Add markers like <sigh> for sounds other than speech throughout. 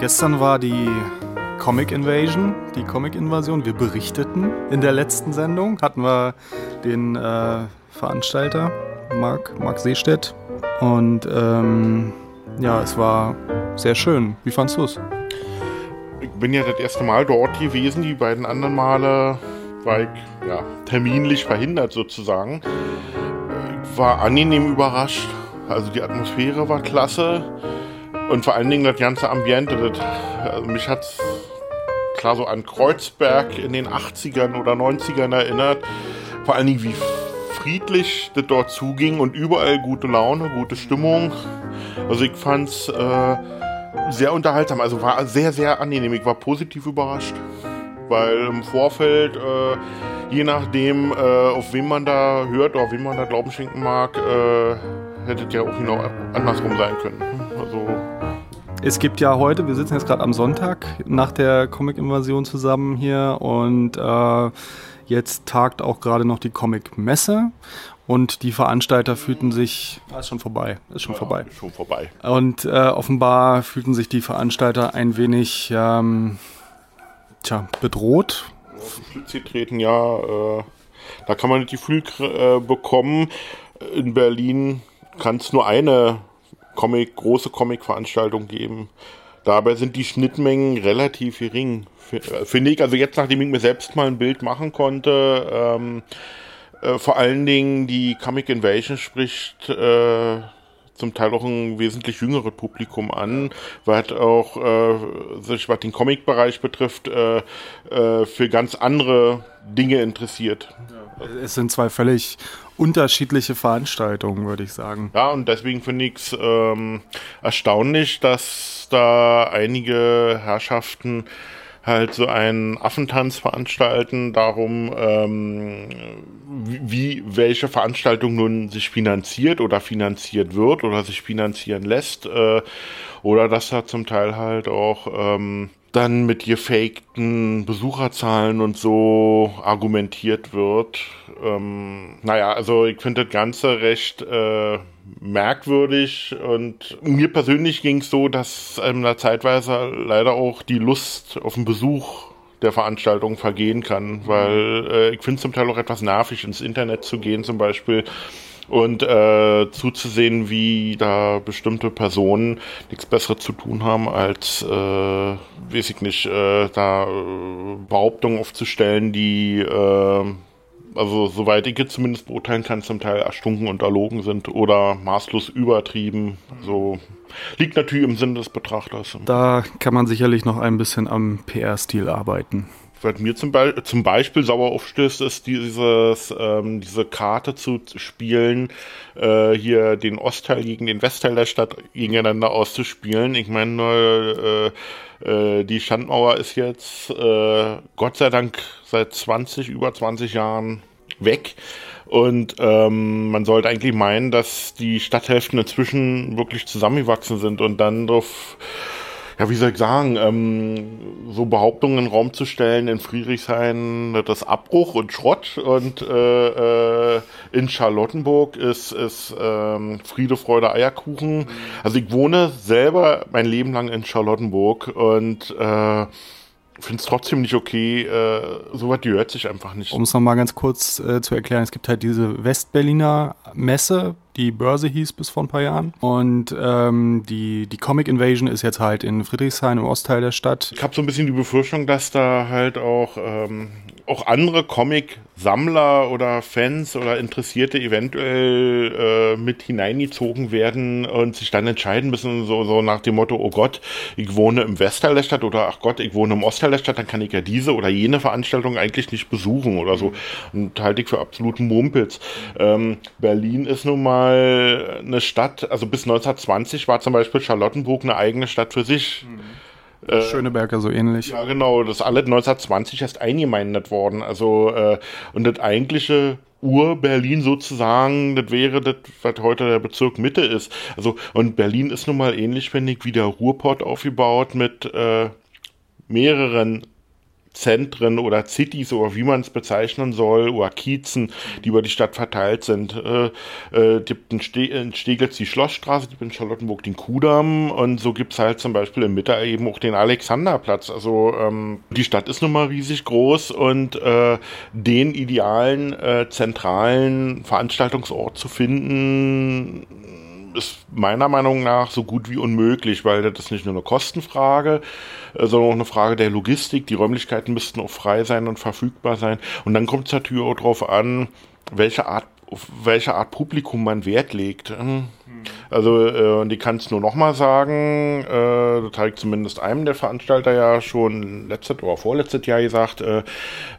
Gestern war die Comic Invasion, die Comic Invasion. Wir berichteten in der letzten Sendung, hatten wir den äh, Veranstalter Marc, Marc Seestedt und ähm, ja, es war sehr schön. Wie fandest du es? Ich bin ja das erste Mal dort gewesen. Die beiden anderen Male war ich ja, terminlich verhindert sozusagen. Ich war angenehm überrascht. Also die Atmosphäre war klasse. Und vor allen Dingen das ganze Ambiente. Das, also mich hat es klar so an Kreuzberg in den 80ern oder 90ern erinnert. Vor allen Dingen, wie friedlich das dort zuging und überall gute Laune, gute Stimmung. Also ich fand's äh, sehr unterhaltsam, also war sehr, sehr angenehm. Ich war positiv überrascht, weil im Vorfeld, äh, je nachdem, äh, auf wen man da hört oder wem man da Glauben schenken mag, äh, hätte es ja auch genau andersrum sein können. Also es gibt ja heute, wir sitzen jetzt gerade am Sonntag nach der Comic-Invasion zusammen hier und äh, Jetzt tagt auch gerade noch die Comic-Messe und die Veranstalter fühlten sich, ah, ist schon vorbei, ist schon ja, vorbei. Ist schon vorbei. Und äh, offenbar fühlten sich die Veranstalter ein wenig, ähm, tja, bedroht. Sie treten ja, äh, da kann man nicht die Gefühl äh, bekommen, in Berlin kann es nur eine Comic, große Comic-Veranstaltung geben. Dabei sind die Schnittmengen relativ gering, finde ich. Also jetzt, nachdem ich mir selbst mal ein Bild machen konnte, ähm, äh, vor allen Dingen die Comic Invasion spricht äh, zum Teil auch ein wesentlich jüngeres Publikum an, was auch äh, sich, was den Comic-Bereich betrifft, äh, äh, für ganz andere Dinge interessiert. Es sind zwei völlig unterschiedliche Veranstaltungen, würde ich sagen. Ja, und deswegen finde ich es ähm, erstaunlich, dass da einige Herrschaften halt so einen Affentanz veranstalten, darum, ähm, wie welche Veranstaltung nun sich finanziert oder finanziert wird oder sich finanzieren lässt, äh, oder dass da zum Teil halt auch ähm, dann mit gefakten Besucherzahlen und so argumentiert wird. Ähm, naja, also ich finde das Ganze recht äh, merkwürdig und mir persönlich ging es so, dass einem da zeitweise leider auch die Lust auf den Besuch der Veranstaltung vergehen kann, weil äh, ich finde zum Teil auch etwas nervig, ins Internet zu gehen zum Beispiel und äh, zuzusehen, wie da bestimmte Personen nichts Besseres zu tun haben, als, äh, weiß ich nicht, äh, da äh, Behauptungen aufzustellen, die, äh, also soweit ich jetzt zumindest beurteilen kann, zum Teil erstunken und erlogen sind oder maßlos übertrieben. So liegt natürlich im Sinn des Betrachters. Da kann man sicherlich noch ein bisschen am PR-Stil arbeiten was mir zum, Be zum Beispiel sauer aufstößt, ist dieses, ähm, diese Karte zu spielen, äh, hier den Ostteil gegen den Westteil der Stadt gegeneinander auszuspielen. Ich meine, äh, äh, die Schandmauer ist jetzt äh, Gott sei Dank seit 20, über 20 Jahren weg. Und ähm, man sollte eigentlich meinen, dass die Stadthälften inzwischen wirklich zusammengewachsen sind und dann drauf ja, wie soll ich sagen, ähm, so Behauptungen in den Raum zu stellen, in Friedrichshain das Abbruch und Schrott und äh, äh, in Charlottenburg ist, ist ähm, Friede, Freude, Eierkuchen. Also ich wohne selber mein Leben lang in Charlottenburg und äh, finde es trotzdem nicht okay. Äh, sowas gehört sich einfach nicht. Um es nochmal ganz kurz äh, zu erklären, es gibt halt diese Westberliner Messe, die Börse hieß bis vor ein paar Jahren. Und ähm, die, die Comic Invasion ist jetzt halt in Friedrichshain im Ostteil der Stadt. Ich habe so ein bisschen die Befürchtung, dass da halt auch, ähm, auch andere Comic-Sammler oder Fans oder Interessierte eventuell äh, mit hineingezogen werden und sich dann entscheiden müssen, so, so nach dem Motto, oh Gott, ich wohne im Westteil der Stadt oder ach Gott, ich wohne im Ostteil der Stadt, dann kann ich ja diese oder jene Veranstaltung eigentlich nicht besuchen oder so. Und halte ich für absoluten Mumpitz. Ähm, Berlin ist nun mal mal eine Stadt, also bis 1920 war zum Beispiel Charlottenburg eine eigene Stadt für sich. Mhm. Äh, Schöneberger so ähnlich. Ja, genau, das ist alle 1920 erst eingemeindet worden. Also, äh, und das eigentliche Ur-Berlin sozusagen, das wäre das, was heute der Bezirk Mitte ist. Also, und Berlin ist nun mal ähnlich, finde ich, wie der Ruhrpott aufgebaut mit äh, mehreren Zentren oder Cities oder wie man es bezeichnen soll oder Kiezen, die über die Stadt verteilt sind. Äh, äh, gibt in, Ste in Steglitz die Schlossstraße, gibt in Charlottenburg den Kudamm und so gibt es halt zum Beispiel in Mitte eben auch den Alexanderplatz. Also ähm, die Stadt ist nun mal riesig groß und äh, den idealen äh, zentralen Veranstaltungsort zu finden, ist meiner Meinung nach so gut wie unmöglich, weil das ist nicht nur eine Kostenfrage, äh, sondern auch eine Frage der Logistik. Die Räumlichkeiten müssten auch frei sein und verfügbar sein. Und dann kommt es natürlich auch darauf an, welche Art, auf welche Art Publikum man Wert legt. Hm. Also, äh, und ich kann es nur nochmal sagen, äh, das habe ich zumindest einem der Veranstalter ja schon letztes oder vorletztes Jahr gesagt, äh,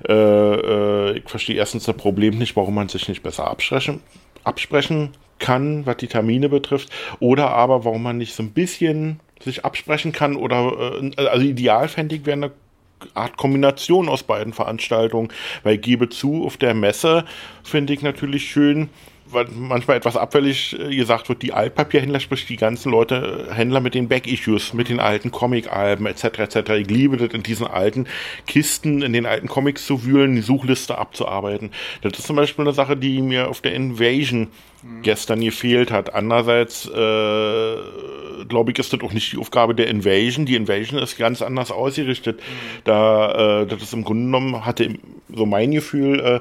äh, äh ich verstehe erstens das Problem nicht, warum man sich nicht besser absprechen, absprechen kann, was die Termine betrifft, oder aber warum man nicht so ein bisschen sich absprechen kann oder äh, also ideal fände ich wäre eine Art Kombination aus beiden Veranstaltungen, weil ich gebe zu, auf der Messe finde ich natürlich schön, weil manchmal etwas abfällig äh, gesagt wird, die Altpapierhändler, sprich die ganzen Leute, äh, Händler mit den Back-Issues, mit den alten Comic-Alben etc. etc. Ich liebe das, in diesen alten Kisten, in den alten Comics zu wühlen, die Suchliste abzuarbeiten. Das ist zum Beispiel eine Sache, die mir auf der Invasion mhm. gestern gefehlt hat. Andererseits, äh, glaube ich, ist das auch nicht die Aufgabe der Invasion. Die Invasion ist ganz anders ausgerichtet. Mhm. Da, äh, das ist im Grunde genommen, hatte so mein Gefühl, äh,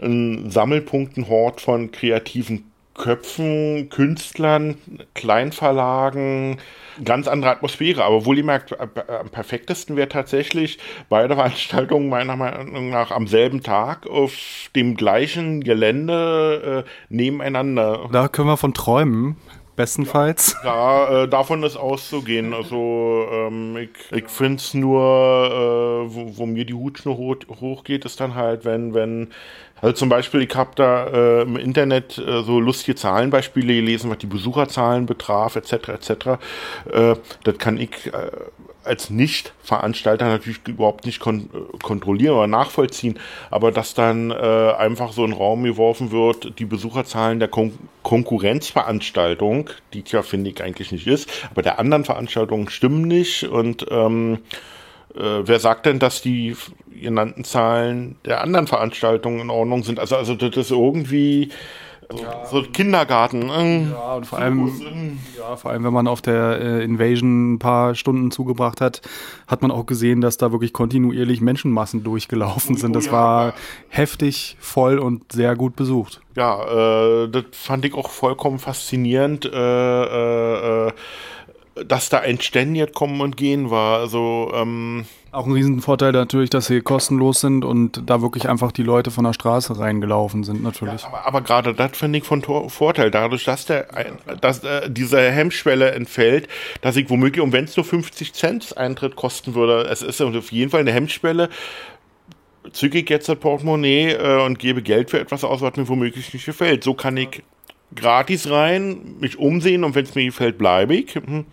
ein Sammelpunkt, ein Hort von kreativen Köpfen, Künstlern, Kleinverlagen, ganz andere Atmosphäre. Aber wohl merkt, äh, am perfektesten wäre tatsächlich beide Veranstaltungen meiner Meinung nach am selben Tag auf dem gleichen Gelände äh, nebeneinander. Da können wir von träumen bestenfalls. Ja, äh, davon ist auszugehen. Also ähm, ich, ich finde es nur, äh, wo, wo, mir die Hutschnur hoch, hochgeht, ist dann halt, wenn, wenn also zum Beispiel, ich habe da äh, im Internet äh, so lustige Zahlenbeispiele gelesen, was die Besucherzahlen betraf, etc. etc. Äh, das kann ich äh, als Nicht-Veranstalter natürlich überhaupt nicht kon äh, kontrollieren oder nachvollziehen, aber dass dann äh, einfach so ein Raum geworfen wird, die Besucherzahlen der Kon Konkurrenzveranstaltung, die ja finde ich eigentlich nicht ist, aber der anderen Veranstaltungen stimmen nicht und ähm, äh, wer sagt denn, dass die genannten Zahlen der anderen Veranstaltungen in Ordnung sind? Also, also das ist irgendwie so, ja. so Kindergarten. Äh, ja, und vor allem, äh. ja, vor allem, wenn man auf der äh, Invasion ein paar Stunden zugebracht hat, hat man auch gesehen, dass da wirklich kontinuierlich Menschenmassen durchgelaufen sind. Das oh, war heftig, voll und sehr gut besucht. Ja, äh, das fand ich auch vollkommen faszinierend. Äh, äh, dass da ein ständig kommen und gehen war. Also ähm auch ein Riesenvorteil natürlich, dass sie kostenlos sind und da wirklich einfach die Leute von der Straße reingelaufen sind natürlich. Ja, aber, aber gerade das finde ich von Tor Vorteil, dadurch, dass der, dass äh, diese Hemmschwelle entfällt, dass ich womöglich, und wenn es nur 50 Cent Eintritt kosten würde, es ist auf jeden Fall eine Hemmschwelle, zücke ich jetzt das Portemonnaie äh, und gebe Geld für etwas aus, was mir womöglich nicht gefällt. So kann ich gratis rein, mich umsehen und wenn es mir gefällt, bleibe ich. Mhm.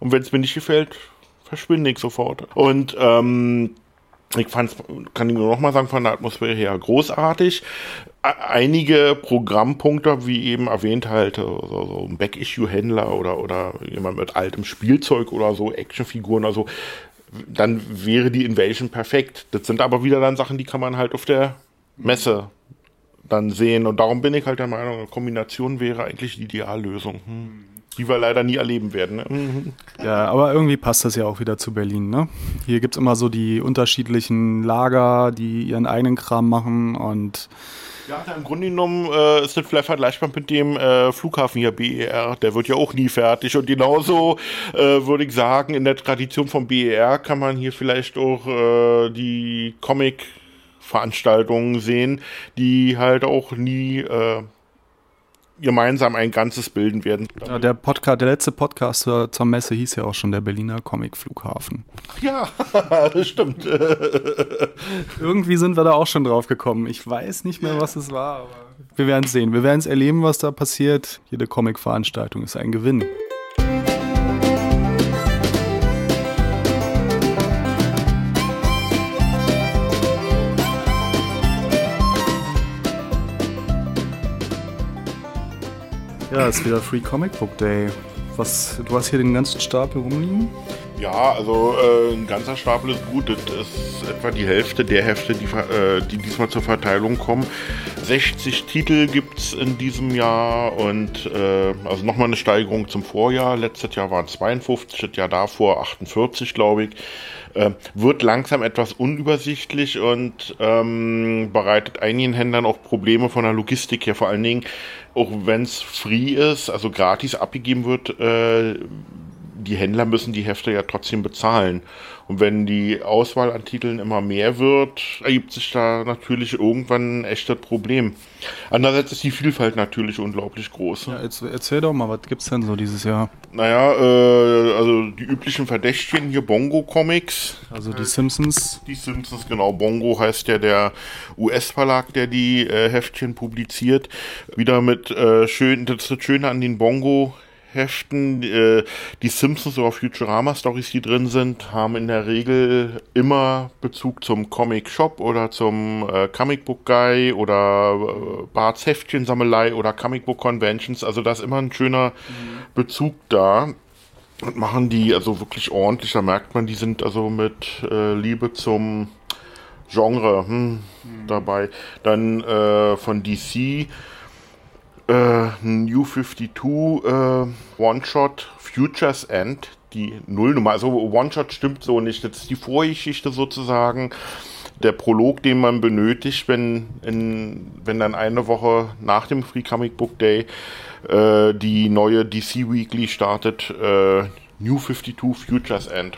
Und wenn es mir nicht gefällt, verschwinde ich sofort. Und ähm, ich fand kann ich nur noch mal sagen, von der Atmosphäre her großartig. Einige Programmpunkte, wie eben erwähnt, halt so, so ein Back-Issue-Händler oder, oder jemand mit altem Spielzeug oder so, Actionfiguren, also dann wäre die Invasion perfekt. Das sind aber wieder dann Sachen, die kann man halt auf der Messe dann sehen. Und darum bin ich halt der Meinung, eine Kombination wäre eigentlich die Ideallösung. Hm. Die wir leider nie erleben werden. Ne? <laughs> Ja, aber irgendwie passt das ja auch wieder zu Berlin. Ne? Hier gibt es immer so die unterschiedlichen Lager, die ihren eigenen Kram machen und ja, im Grunde genommen äh, ist das vielleicht vergleichbar mit dem äh, Flughafen hier BER. Der wird ja auch nie fertig. Und genauso äh, würde ich sagen, in der Tradition vom BER kann man hier vielleicht auch äh, die Comic Veranstaltungen sehen, die halt auch nie äh, gemeinsam ein Ganzes bilden werden. Ja, der, Podcast, der letzte Podcast zur, zur, Messe hieß ja auch schon der Berliner Comic Flughafen. Ja, <laughs> das stimmt. <laughs> Irgendwie sind wir da auch schon drauf gekommen. Ich weiß nicht mehr, was es war, aber wir werden es sehen. Wir werden es erleben, was da passiert. Jede Comic-Veranstaltung ist ein Gewinn. Ja, ist wieder Free Comic Book Day. Was, du hast hier den ganzen Stapel rumliegen? Ja, also äh, ein ganzer Stapel ist gut. Das ist etwa die Hälfte der Hefte, die, äh, die diesmal zur Verteilung kommen. 60 Titel gibt es in diesem Jahr und äh, also nochmal eine Steigerung zum Vorjahr. Letztes Jahr waren 52, das Jahr davor 48, glaube ich. Äh, wird langsam etwas unübersichtlich und ähm, bereitet einigen Händlern auch Probleme von der Logistik her. Vor allen Dingen, auch wenn es free ist, also gratis abgegeben wird, äh, die Händler müssen die Hefte ja trotzdem bezahlen. Und wenn die Auswahl an Titeln immer mehr wird, ergibt sich da natürlich irgendwann ein echtes Problem. Andererseits ist die Vielfalt natürlich unglaublich groß. Ja, jetzt erzähl doch mal, was gibt's denn so dieses Jahr? Naja, äh, also die üblichen Verdächtigen hier, Bongo Comics. Also die Simpsons. Die Simpsons, genau. Bongo heißt ja der US-Verlag, der die äh, Heftchen publiziert. Wieder mit äh, schön, das ist das Schöne an den Bongo Heften. Äh, die Simpsons oder Futurama-Stories, die drin sind, haben in der Regel immer Bezug zum Comic-Shop oder zum äh, Comic-Book-Guy oder äh, Barts Heftchensammelei oder Comic-Book-Conventions. Also da ist immer ein schöner mhm. Bezug da. Und machen die also wirklich ordentlich. Da merkt man, die sind also mit äh, Liebe zum Genre hm, mhm. dabei. Dann äh, von DC äh, New 52 äh, One-Shot Futures End, die Nullnummer. Also One-Shot stimmt so nicht. Das ist die Vorgeschichte sozusagen. Der Prolog, den man benötigt, wenn, in, wenn dann eine Woche nach dem Free Comic Book Day äh, die neue DC Weekly startet, äh, New 52 Futures End.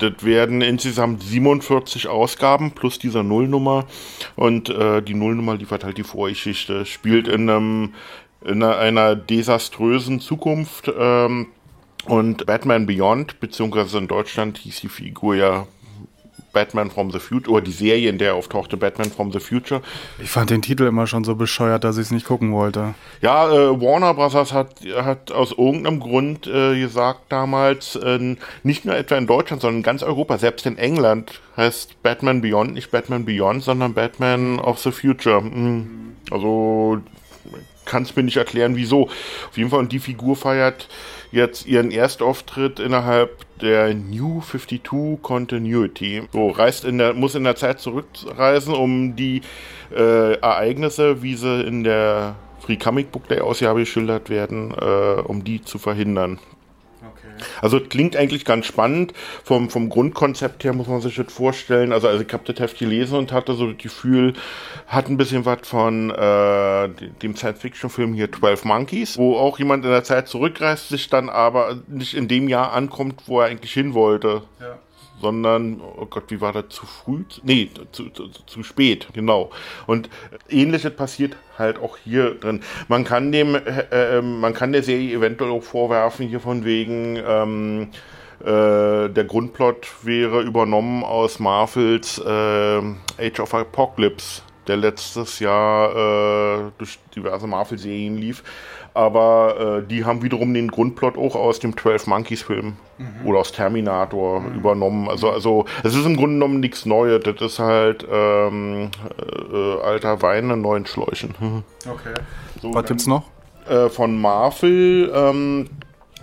Das werden insgesamt 47 Ausgaben plus dieser Nullnummer. Und äh, die Nullnummer liefert halt die Vorgeschichte. Spielt in, einem, in einer desaströsen Zukunft. Ähm, und Batman Beyond, beziehungsweise in Deutschland hieß die Figur ja Batman from the Future, oder die Serie, in der auftauchte Batman from the Future. Ich fand den Titel immer schon so bescheuert, dass ich es nicht gucken wollte. Ja, äh, Warner Bros. hat, hat aus irgendeinem Grund äh, gesagt damals, äh, nicht nur etwa in Deutschland, sondern in ganz Europa, selbst in England heißt Batman Beyond nicht Batman Beyond, sondern Batman of the Future. Mhm. Also kann es mir nicht erklären, wieso. Auf jeden Fall, und die Figur feiert jetzt ihren Erstauftritt innerhalb der New 52 Continuity. So, reist in der, muss in der Zeit zurückreisen, um die äh, Ereignisse, wie sie in der Free Comic Book Day Ausgabe geschildert werden, äh, um die zu verhindern. Also klingt eigentlich ganz spannend. Vom, vom Grundkonzept her muss man sich das vorstellen. Also, also ich habe das Heft gelesen und hatte so das Gefühl, hat ein bisschen was von äh, dem Science-Fiction-Film hier 12 Monkeys, wo auch jemand in der Zeit zurückreist, sich dann aber nicht in dem Jahr ankommt, wo er eigentlich hin wollte. Ja sondern, oh Gott, wie war das, zu früh? Nee, zu, zu, zu spät, genau. Und ähnliches passiert halt auch hier drin. Man kann dem, äh, äh, man kann der Serie eventuell auch vorwerfen, hier von wegen, ähm, äh, der Grundplot wäre übernommen aus Marvels äh, Age of Apocalypse, der letztes Jahr äh, durch diverse Marvel-Serien lief aber äh, die haben wiederum den Grundplot auch aus dem 12 Monkeys Film mhm. oder aus Terminator mhm. übernommen. Also, also es ist im Grunde genommen nichts Neues. Das ist halt ähm, äh, alter Wein in neuen Schläuchen. <laughs> Okay. So, Was gibt's noch? Äh, von Marvel ähm,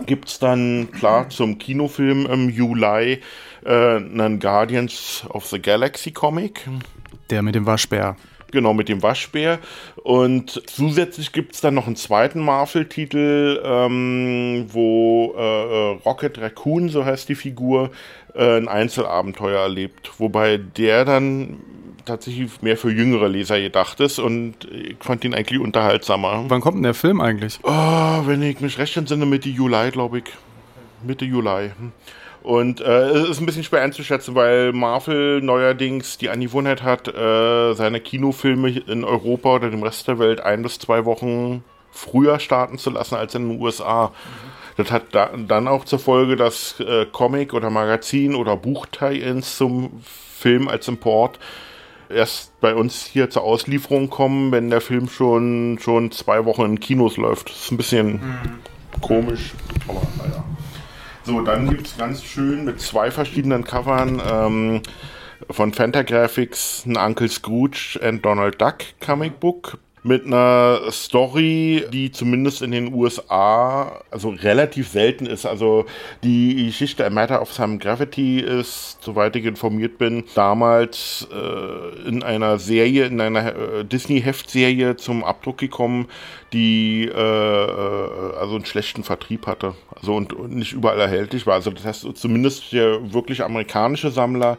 gibt's dann klar <clears throat> zum Kinofilm im Juli äh, einen Guardians of the Galaxy Comic. Der mit dem Waschbär. Genau, mit dem Waschbär. Und zusätzlich gibt es dann noch einen zweiten Marvel-Titel, ähm, wo äh, äh, Rocket Raccoon, so heißt die Figur, äh, ein Einzelabenteuer erlebt. Wobei der dann tatsächlich mehr für jüngere Leser gedacht ist und ich fand ihn eigentlich unterhaltsamer. Wann kommt denn der Film eigentlich? Oh, wenn ich mich recht entsinne, Mitte Juli, glaube ich. Mitte Juli. Hm. Und äh, es ist ein bisschen schwer einzuschätzen, weil Marvel neuerdings die Angewohnheit hat, äh, seine Kinofilme in Europa oder dem Rest der Welt ein bis zwei Wochen früher starten zu lassen als in den USA. Mhm. Das hat da, dann auch zur Folge, dass äh, Comic oder Magazin oder Buch-Tie-Ins zum Film als Import erst bei uns hier zur Auslieferung kommen, wenn der Film schon, schon zwei Wochen in Kinos läuft. Das ist ein bisschen mhm. komisch, aber naja. So, dann gibt es ganz schön mit zwei verschiedenen Covern ähm, von Fantagraphics ein Uncle Scrooge and Donald Duck Comic Book mit einer Story, die zumindest in den USA also relativ selten ist. Also die Geschichte A Matter of Some Gravity ist, soweit ich informiert bin, damals äh, in einer Serie, in einer äh, Disney-Heftserie zum Abdruck gekommen, die äh, äh, also einen schlechten Vertrieb hatte. Also und, und, nicht überall erhältlich war. Also das heißt, zumindest der wirklich amerikanische Sammler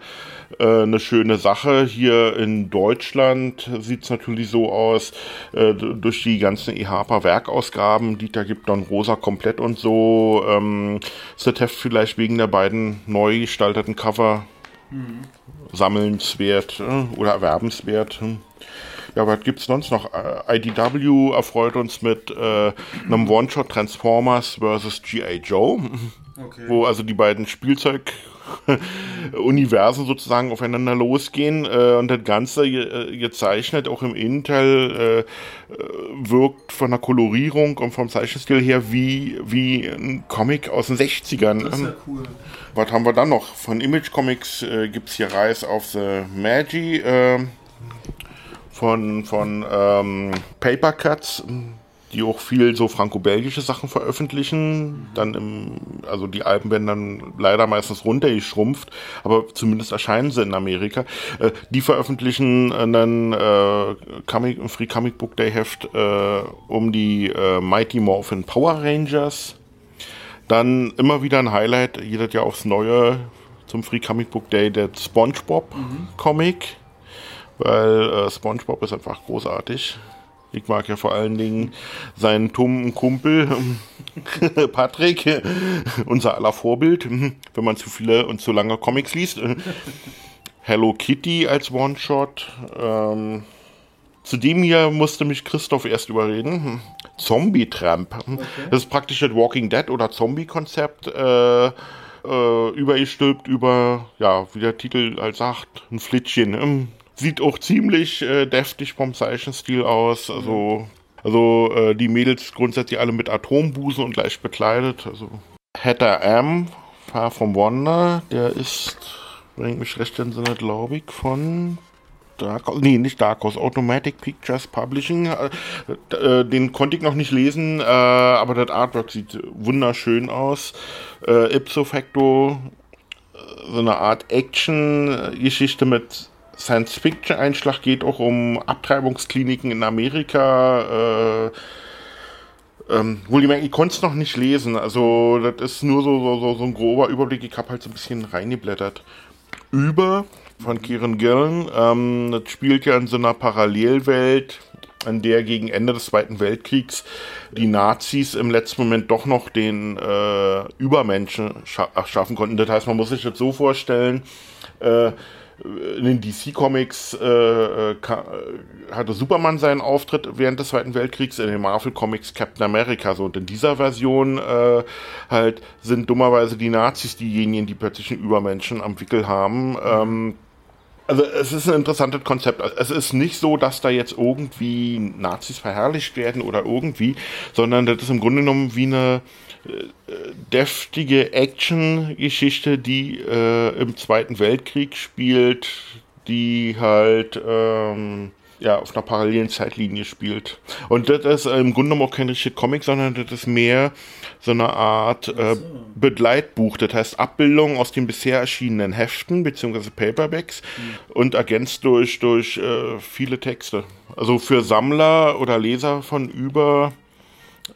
äh, eine schöne Sache. Hier in Deutschland sieht es natürlich so aus, äh, durch die ganzen EHPA Werkausgaben, die da gibt, dann Rosa komplett und so, ähm, ist das Heft vielleicht wegen der beiden neu gestalteten Cover mhm. sammelnswert äh, oder erwerbenswert. Hm. Ja, was gibt's sonst noch? Äh, IDW erfreut uns mit äh, einem One-Shot Transformers vs. G.I. Joe, okay. wo also die beiden Spielzeug <laughs> Universen sozusagen aufeinander losgehen äh, und das Ganze äh, gezeichnet auch im Intel äh, wirkt von der Kolorierung und vom Zeichenstil her wie, wie ein Comic aus den 60ern. Das ist ja cool. Was haben wir dann noch? Von Image Comics äh, gibt es hier Rise of the Magi. Äh, von, von ähm, Paper Cuts, die auch viel so franco-belgische Sachen veröffentlichen. Dann im, also die Alben werden dann leider meistens runtergeschrumpft, aber zumindest erscheinen sie in Amerika. Äh, die veröffentlichen äh, dann äh, Comic, Free Comic Book Day Heft äh, um die äh, Mighty Morphin Power Rangers. Dann immer wieder ein Highlight, jedes Jahr aufs Neue zum Free Comic Book Day, der SpongeBob mhm. Comic weil äh, SpongeBob ist einfach großartig. Ich mag ja vor allen Dingen seinen tummen Kumpel <laughs> Patrick, unser aller Vorbild, wenn man zu viele und zu lange Comics liest. Hello Kitty als One-Shot. Ähm, zu dem hier musste mich Christoph erst überreden. Zombie Tramp. Okay. Das ist praktisch das Walking Dead oder Zombie-Konzept. Äh, äh, übergestülpt über, ja, wie der Titel halt sagt, ein Flittchen. Sieht auch ziemlich äh, deftig vom Zeichenstil aus. Also, also äh, die Mädels grundsätzlich alle mit Atombusen und leicht bekleidet. Also Hatter M, Far from Wonder, der ist, bringt mich recht in Sinne, glaube ich, von Dark nee, nicht Dark Horse, Automatic Pictures Publishing. Äh, äh, den konnte ich noch nicht lesen, äh, aber das Artwork sieht wunderschön aus. Ipso Facto, so eine Art Action-Geschichte mit Science-Fiction-Einschlag geht auch um Abtreibungskliniken in Amerika. Äh, ähm, wohlgemerkt, ich konnte es noch nicht lesen. Also, das ist nur so, so, so, so ein grober Überblick. Ich habe halt so ein bisschen reingeblättert. Über von Kieran Gillen. Ähm, das spielt ja in so einer Parallelwelt, in der gegen Ende des Zweiten Weltkriegs die Nazis im letzten Moment doch noch den äh, Übermenschen scha schaffen konnten. Das heißt, man muss sich das so vorstellen, äh, in den DC Comics äh, äh, hatte Superman seinen Auftritt während des Zweiten Weltkriegs, in den Marvel Comics Captain America. So, und in dieser Version äh, halt sind dummerweise die Nazis diejenigen, die plötzlich einen Übermenschen am Wickel haben. Ähm, also es ist ein interessantes Konzept. Es ist nicht so, dass da jetzt irgendwie Nazis verherrlicht werden oder irgendwie, sondern das ist im Grunde genommen wie eine deftige Action-Geschichte, die äh, im Zweiten Weltkrieg spielt, die halt ähm, ja, auf einer parallelen Zeitlinie spielt. Und das ist im Grunde genommen auch kein richtiger Comic, sondern das ist mehr so eine Art äh, Begleitbuch. Das heißt Abbildung aus den bisher erschienenen Heften bzw. Paperbacks mhm. und ergänzt durch, durch äh, viele Texte. Also für Sammler oder Leser von über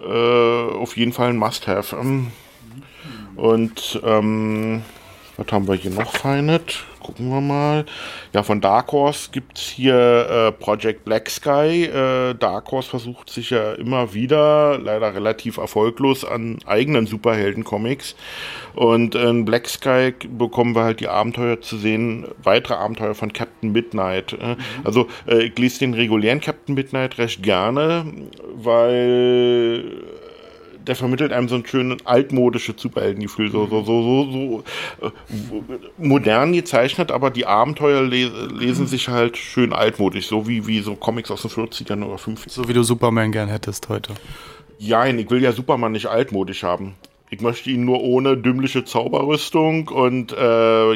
äh, auf jeden Fall ein Must-Have. Ähm, und ähm, was haben wir hier noch Feinet? Gucken wir mal. Ja, von Dark Horse gibt es hier äh, Project Black Sky. Äh, Dark Horse versucht sich ja immer wieder, leider relativ erfolglos, an eigenen Superhelden-Comics. Und in Black Sky bekommen wir halt die Abenteuer zu sehen, weitere Abenteuer von Captain Midnight. Äh, mhm. Also äh, ich lese den regulären Captain Midnight recht gerne, weil der vermittelt einem so ein schönes altmodisches Superheldengefühl, so, so, so, so, so äh, modern gezeichnet, aber die Abenteuer le lesen sich halt schön altmodisch, so wie, wie so Comics aus den 40ern oder 50ern. So wie du Superman gern hättest heute. Ja, ich will ja Superman nicht altmodisch haben. Ich möchte ihn nur ohne dümmliche Zauberrüstung und äh,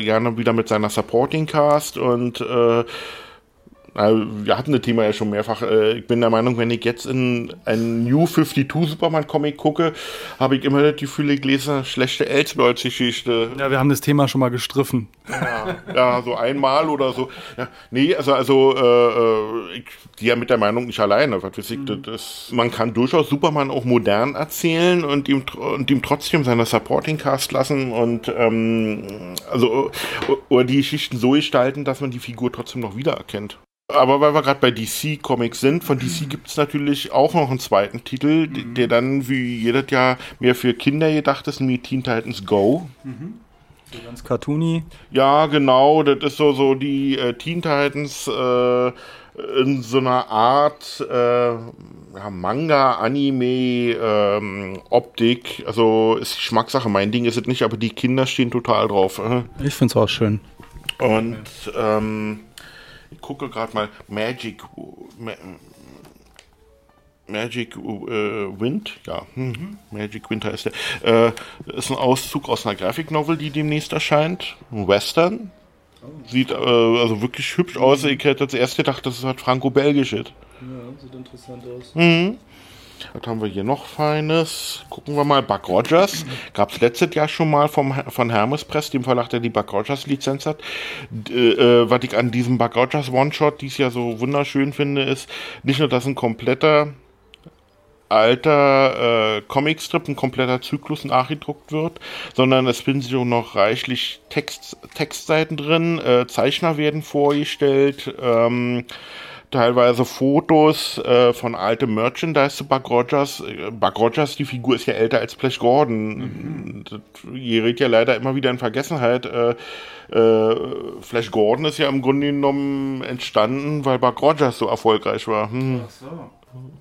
gerne wieder mit seiner Supporting Cast und äh, wir hatten das Thema ja schon mehrfach. Äh, ich bin der Meinung, wenn ich jetzt in einen New 52 Superman Comic gucke, habe ich immer das Gefühl, ich lese schlechte Elseworlds-Geschichte. Ja, wir haben das Thema schon mal gestriffen. Ja, ja so einmal oder so. Ja, nee, also, also äh, äh ich gehe ja mit der Meinung nicht alleine. Was weiß ich, mhm. das, man kann durchaus Superman auch modern erzählen und ihm, und ihm trotzdem seine Supporting Cast lassen und ähm, also oder die Geschichten so gestalten, dass man die Figur trotzdem noch wiedererkennt. Aber weil wir gerade bei DC Comics sind, von DC mhm. gibt es natürlich auch noch einen zweiten Titel, mhm. der dann wie jedes Jahr mehr für Kinder gedacht ist, nämlich Teen Titans Go. Mhm. So ganz cartoony. Ja, genau, das ist so, so die äh, Teen Titans äh, in so einer Art äh, ja, Manga, Anime, ähm, Optik. Also ist Geschmackssache, mein Ding ist es nicht, aber die Kinder stehen total drauf. Äh. Ich finde es auch schön. Und ähm, ich gucke gerade mal Magic Ma Magic äh, Wind, ja, mhm. Magic Wind heißt der. Äh, ist ein Auszug aus einer Grafiknovel, die demnächst erscheint. Ein Western. Oh. Sieht äh, also wirklich hübsch aus. Ich hätte als erstes gedacht, das ist halt franco-belgisch. Ja, sieht interessant aus. Mhm. Was haben wir hier noch Feines? Gucken wir mal. Buck Rogers. Gab es letztes Jahr schon mal vom, von Hermes Press, dem Verlag, der die Buck Rogers Lizenz hat. Äh, äh, was ich an diesem Buck Rogers One-Shot dies Jahr so wunderschön finde, ist nicht nur, dass ein kompletter alter äh, Comicstrip, ein kompletter Zyklus nachgedruckt wird, sondern es finden sich auch noch reichlich Text, Textseiten drin, äh, Zeichner werden vorgestellt, ähm, teilweise Fotos äh, von altem Merchandise zu Buck Rogers. Äh, Buck Rogers, die Figur ist ja älter als Flash Gordon. Mhm. Das gerät ja leider immer wieder in Vergessenheit. Äh, äh, Flash Gordon ist ja im Grunde genommen entstanden, weil Buck Rogers so erfolgreich war. Hm. Ach so.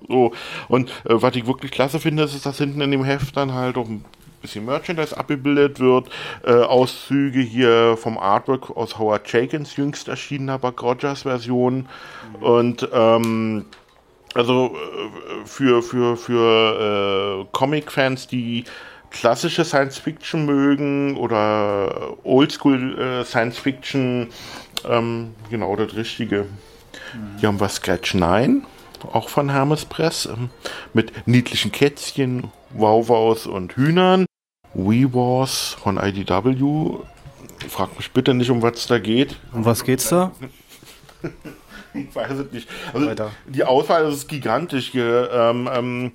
So, und äh, was ich wirklich klasse finde, ist, dass hinten in dem Heft dann halt auch ein bisschen Merchandise abgebildet wird. Äh, Auszüge hier vom Artwork aus Howard Chakins jüngst erschienener Buck Rogers Version. Mhm. Und ähm, also äh, für, für, für äh, Comic-Fans, die klassische Science Fiction mögen oder Oldschool äh, Science Fiction, ähm, genau das Richtige. Mhm. Hier haben wir Sketch 9 auch von Hermes Press, ähm, mit niedlichen Kätzchen, Wauwaus und Hühnern. We Wars von IDW. Frag mich bitte nicht, um was es da geht. Um was geht's da? <laughs> ich weiß es nicht. Also, die Auswahl ist gigantisch hier. Ähm, ähm,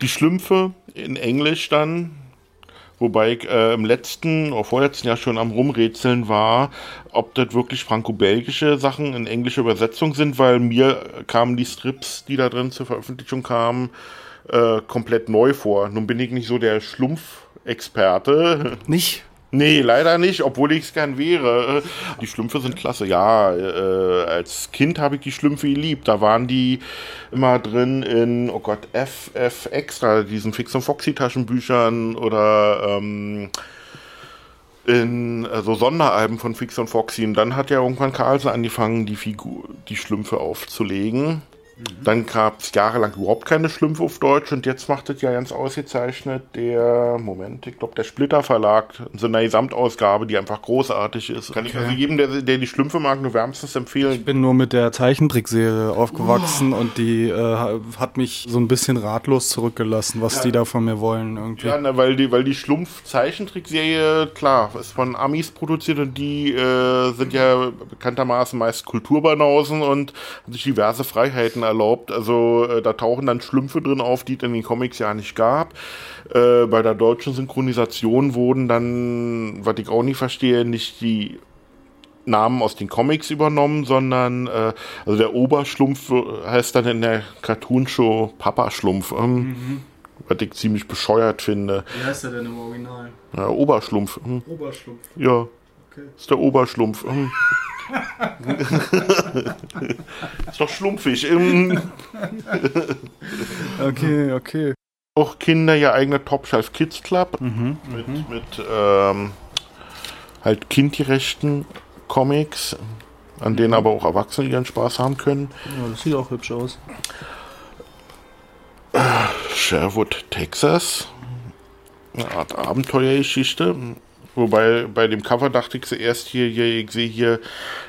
die Schlümpfe in Englisch dann, Wobei ich äh, im letzten oder vorletzten Jahr schon am Rumrätseln war, ob das wirklich franco-belgische Sachen in englischer Übersetzung sind, weil mir kamen die Strips, die da drin zur Veröffentlichung kamen, äh, komplett neu vor. Nun bin ich nicht so der Schlumpf-Experte. Nicht? Nee, leider nicht, obwohl ich es gern wäre. Die Schlümpfe sind klasse. Ja, äh, als Kind habe ich die Schlümpfe geliebt. Da waren die immer drin in, oh Gott, FF Extra, diesen Fix und Foxy Taschenbüchern oder ähm, in also Sonderalben von Fix und Foxy. Und dann hat ja irgendwann Carlsen angefangen, die Figur, die Schlümpfe aufzulegen. Dann gab es jahrelang überhaupt keine Schlümpfe auf Deutsch und jetzt macht es ja ganz ausgezeichnet der, Moment, ich glaube der Splitter Verlag, so eine Gesamtausgabe, die einfach großartig ist. Kann okay. ich also jedem, der, der die Schlümpfe mag, nur wärmstens empfehlen. Ich bin nur mit der Zeichentrickserie aufgewachsen oh. und die äh, hat mich so ein bisschen ratlos zurückgelassen, was ja. die da von mir wollen irgendwie. Ja, ne, weil die, weil die Schlumpf-Zeichentrickserie, klar, ist von Amis produziert und die äh, sind ja bekanntermaßen meist Kulturbanausen und haben sich diverse Freiheiten erlaubt. Also äh, da tauchen dann Schlümpfe drin auf, die es in den Comics ja nicht gab. Äh, bei der deutschen Synchronisation wurden dann, was ich auch nicht verstehe, nicht die Namen aus den Comics übernommen, sondern äh, also der Oberschlumpf heißt dann in der Cartoonshow Papa Schlumpf. Ähm, mhm. Was ich ziemlich bescheuert finde. Wie heißt er denn im Original? Ja, Oberschlumpf. Hm. Oberschlumpf. Ja. Okay. Ist der Oberschlumpf. Hm. <laughs> ist doch schlumpfig. okay, okay. Auch Kinder ja eigene Top Shelf Kids Club mhm, mit, mhm. mit ähm, halt kindgerechten Comics, an denen aber auch Erwachsene ihren Spaß haben können. Ja, das sieht auch hübsch aus. Sherwood, Texas. Eine Art Abenteuergeschichte. Wobei bei dem Cover dachte ich zuerst hier, hier ich sehe hier,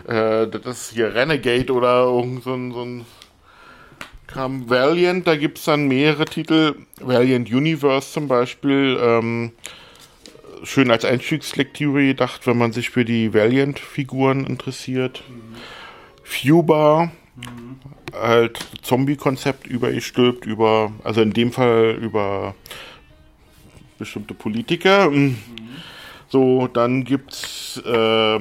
äh, das ist hier Renegade oder irgend so ein, so ein Kram. Valiant, da gibt es dann mehrere Titel. Valiant Universe zum Beispiel. Ähm, schön als Einstiegslektüre gedacht, wenn man sich für die Valiant-Figuren interessiert. Mhm. Fuba, mhm. halt Zombie-Konzept übergestülpt, über, also in dem Fall über bestimmte Politiker. Mhm. So, dann gibt's äh,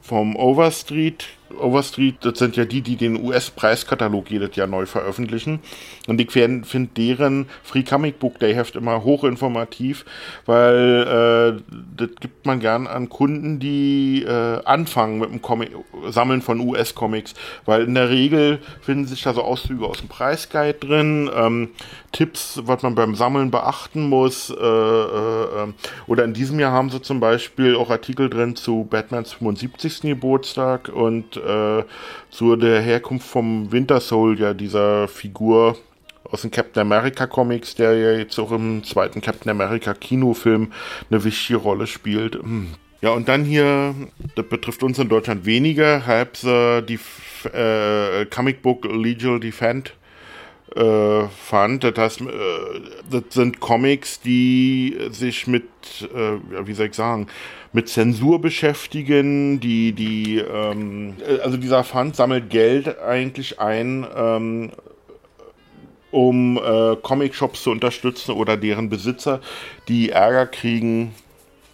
vom Overstreet Overstreet, das sind ja die, die den US-Preiskatalog jedes Jahr neu veröffentlichen. Und ich finde deren Free Comic Book Day Heft immer hochinformativ, weil äh, das gibt man gern an Kunden, die äh, anfangen mit dem Comic Sammeln von US-Comics, weil in der Regel finden sich da so Auszüge aus dem Preisguide drin, ähm, Tipps, was man beim Sammeln beachten muss. Äh, äh, äh, oder in diesem Jahr haben sie zum Beispiel auch Artikel drin zu Batmans 75. Geburtstag und äh, zu der Herkunft vom Winter Soldier, dieser Figur aus den Captain America Comics, der ja jetzt auch im zweiten Captain America Kinofilm eine wichtige Rolle spielt. Hm. Ja, und dann hier, das betrifft uns in Deutschland weniger, halb die äh, Comic Book Legal Defend äh, fand. Das, äh, das sind Comics, die sich mit, äh, wie soll ich sagen, mit Zensur beschäftigen, die, die, ähm, also dieser Fund sammelt Geld eigentlich ein, ähm, um äh, Comic-Shops zu unterstützen oder deren Besitzer, die Ärger kriegen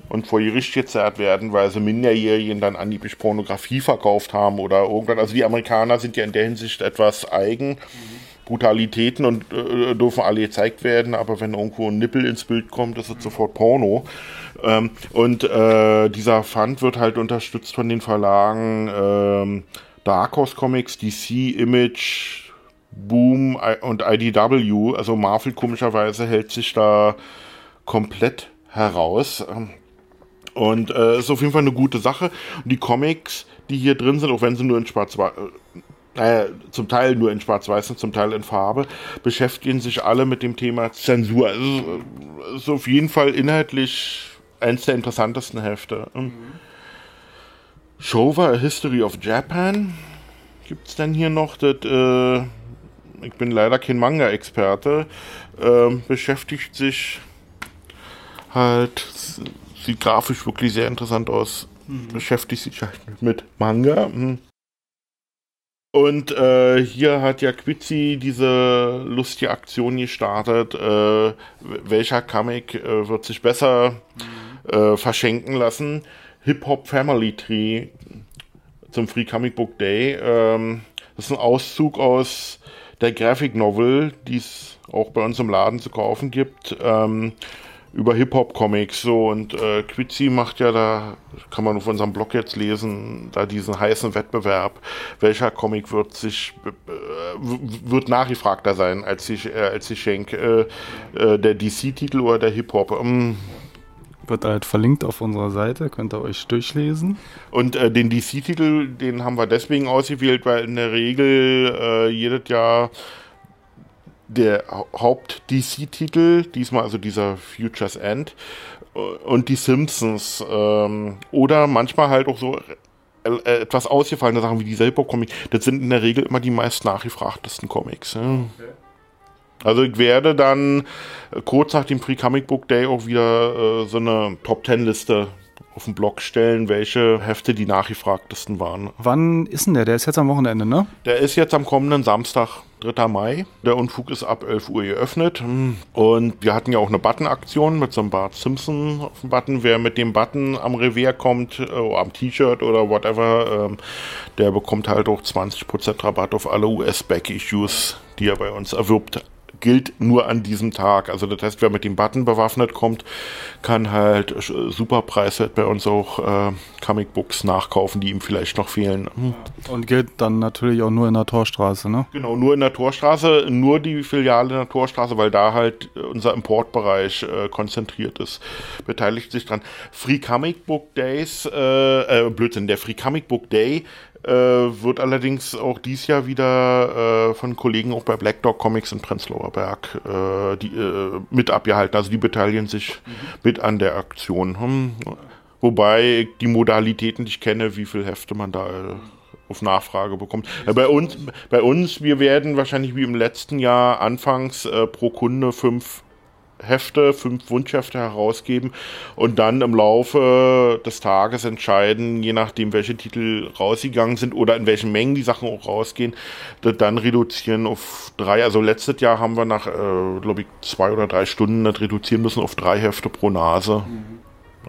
und vor Gericht gezerrt werden, weil sie Minderjährigen dann angeblich Pornografie verkauft haben oder irgendwann. Also die Amerikaner sind ja in der Hinsicht etwas eigen. Mhm Brutalitäten und äh, dürfen alle gezeigt werden, aber wenn irgendwo ein Nippel ins Bild kommt, ist es sofort Porno. Ähm, und äh, dieser Fund wird halt unterstützt von den Verlagen ähm, Dark Horse Comics, DC, Image, Boom und IDW. Also Marvel komischerweise hält sich da komplett heraus. Ähm, und äh, ist auf jeden Fall eine gute Sache. Und die Comics, die hier drin sind, auch wenn sie nur in schwarz-weiß äh, zum Teil nur in Schwarz-Weiß und zum Teil in Farbe, beschäftigen sich alle mit dem Thema Zensur. Also, ist auf jeden Fall inhaltlich eins der interessantesten Hefte. Mhm. Showa, A History of Japan. Gibt es denn hier noch? Das, äh, ich bin leider kein Manga-Experte. Äh, beschäftigt sich halt, sieht grafisch wirklich sehr interessant aus. Mhm. Beschäftigt sich halt mit Manga. Mhm. Und äh, hier hat ja Quitzi diese lustige Aktion gestartet. Äh, welcher Comic äh, wird sich besser mhm. verschenken lassen? Hip Hop Family Tree zum Free Comic Book Day. Ähm, das ist ein Auszug aus der Graphic Novel, die es auch bei uns im Laden zu kaufen gibt. Ähm, über Hip-Hop-Comics so und äh, Quitzi macht ja da, kann man auf unserem Blog jetzt lesen, da diesen heißen Wettbewerb. Welcher Comic wird sich äh, wird nachgefragter sein als ich äh, als ich schenke äh, äh, der DC-Titel oder der Hip-Hop? Ähm, wird halt verlinkt auf unserer Seite, könnt ihr euch durchlesen. Und äh, den DC-Titel, den haben wir deswegen ausgewählt, weil in der Regel äh, jedes Jahr der Haupt-DC-Titel, diesmal also dieser Futures End äh, und die Simpsons ähm, oder manchmal halt auch so äh, etwas ausgefallene Sachen wie die Selber-Comic, das sind in der Regel immer die meist nachgefragtesten Comics. Ja. Okay. Also ich werde dann äh, kurz nach dem Free Comic Book Day auch wieder äh, so eine Top Ten Liste auf den Blog stellen, welche Hefte die nachgefragtesten waren. Wann ist denn der? Der ist jetzt am Wochenende, ne? Der ist jetzt am kommenden Samstag. 3. Mai. Der Unfug ist ab 11 Uhr geöffnet. Und wir hatten ja auch eine Button-Aktion mit so einem Bart Simpson auf dem Button. Wer mit dem Button am Revier kommt, äh, am T-Shirt oder whatever, ähm, der bekommt halt auch 20% Rabatt auf alle US-Back-Issues, die er bei uns erwirbt gilt nur an diesem Tag. Also das heißt, wer mit dem Button bewaffnet kommt, kann halt äh, super preiswert bei uns auch äh, Comicbooks nachkaufen, die ihm vielleicht noch fehlen. Hm. Und gilt dann natürlich auch nur in der Torstraße, ne? Genau, nur in der Torstraße, nur die Filiale in der Torstraße, weil da halt unser Importbereich äh, konzentriert ist. Beteiligt sich dran. Free Comic Book Days, äh, äh, Blödsinn, der Free Comic Book Day äh, wird allerdings auch dieses Jahr wieder äh, von Kollegen auch bei Black Dog Comics in Prenzlauer Berg äh, die, äh, mit abgehalten. Also die beteiligen sich mhm. mit an der Aktion. Hm. Wobei ich die Modalitäten nicht kenne, wie viele Hefte man da äh, auf Nachfrage bekommt. Äh, bei uns, bei uns, wir werden wahrscheinlich wie im letzten Jahr anfangs pro Kunde fünf Hefte, fünf Wunschhefte herausgeben und dann im Laufe des Tages entscheiden, je nachdem, welche Titel rausgegangen sind oder in welchen Mengen die Sachen auch rausgehen, dann reduzieren auf drei. Also letztes Jahr haben wir nach, äh, glaube ich, zwei oder drei Stunden das reduzieren müssen auf drei Hefte pro Nase. Mhm.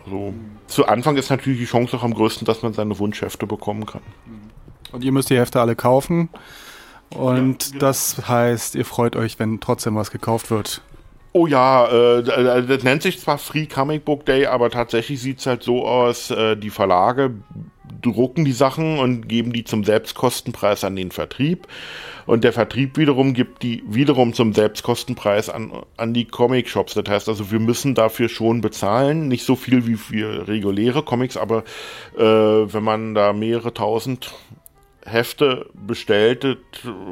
Also mhm. zu Anfang ist natürlich die Chance auch am größten, dass man seine Wunschhefte bekommen kann. Und ihr müsst die Hefte alle kaufen. Und ja, genau. das heißt, ihr freut euch, wenn trotzdem was gekauft wird. Oh ja, äh, äh, das nennt sich zwar Free Comic Book Day, aber tatsächlich sieht es halt so aus, äh, die Verlage drucken die Sachen und geben die zum Selbstkostenpreis an den Vertrieb. Und der Vertrieb wiederum gibt die wiederum zum Selbstkostenpreis an, an die Comic-Shops. Das heißt also, wir müssen dafür schon bezahlen. Nicht so viel wie für reguläre Comics, aber äh, wenn man da mehrere tausend Hefte bestellt, das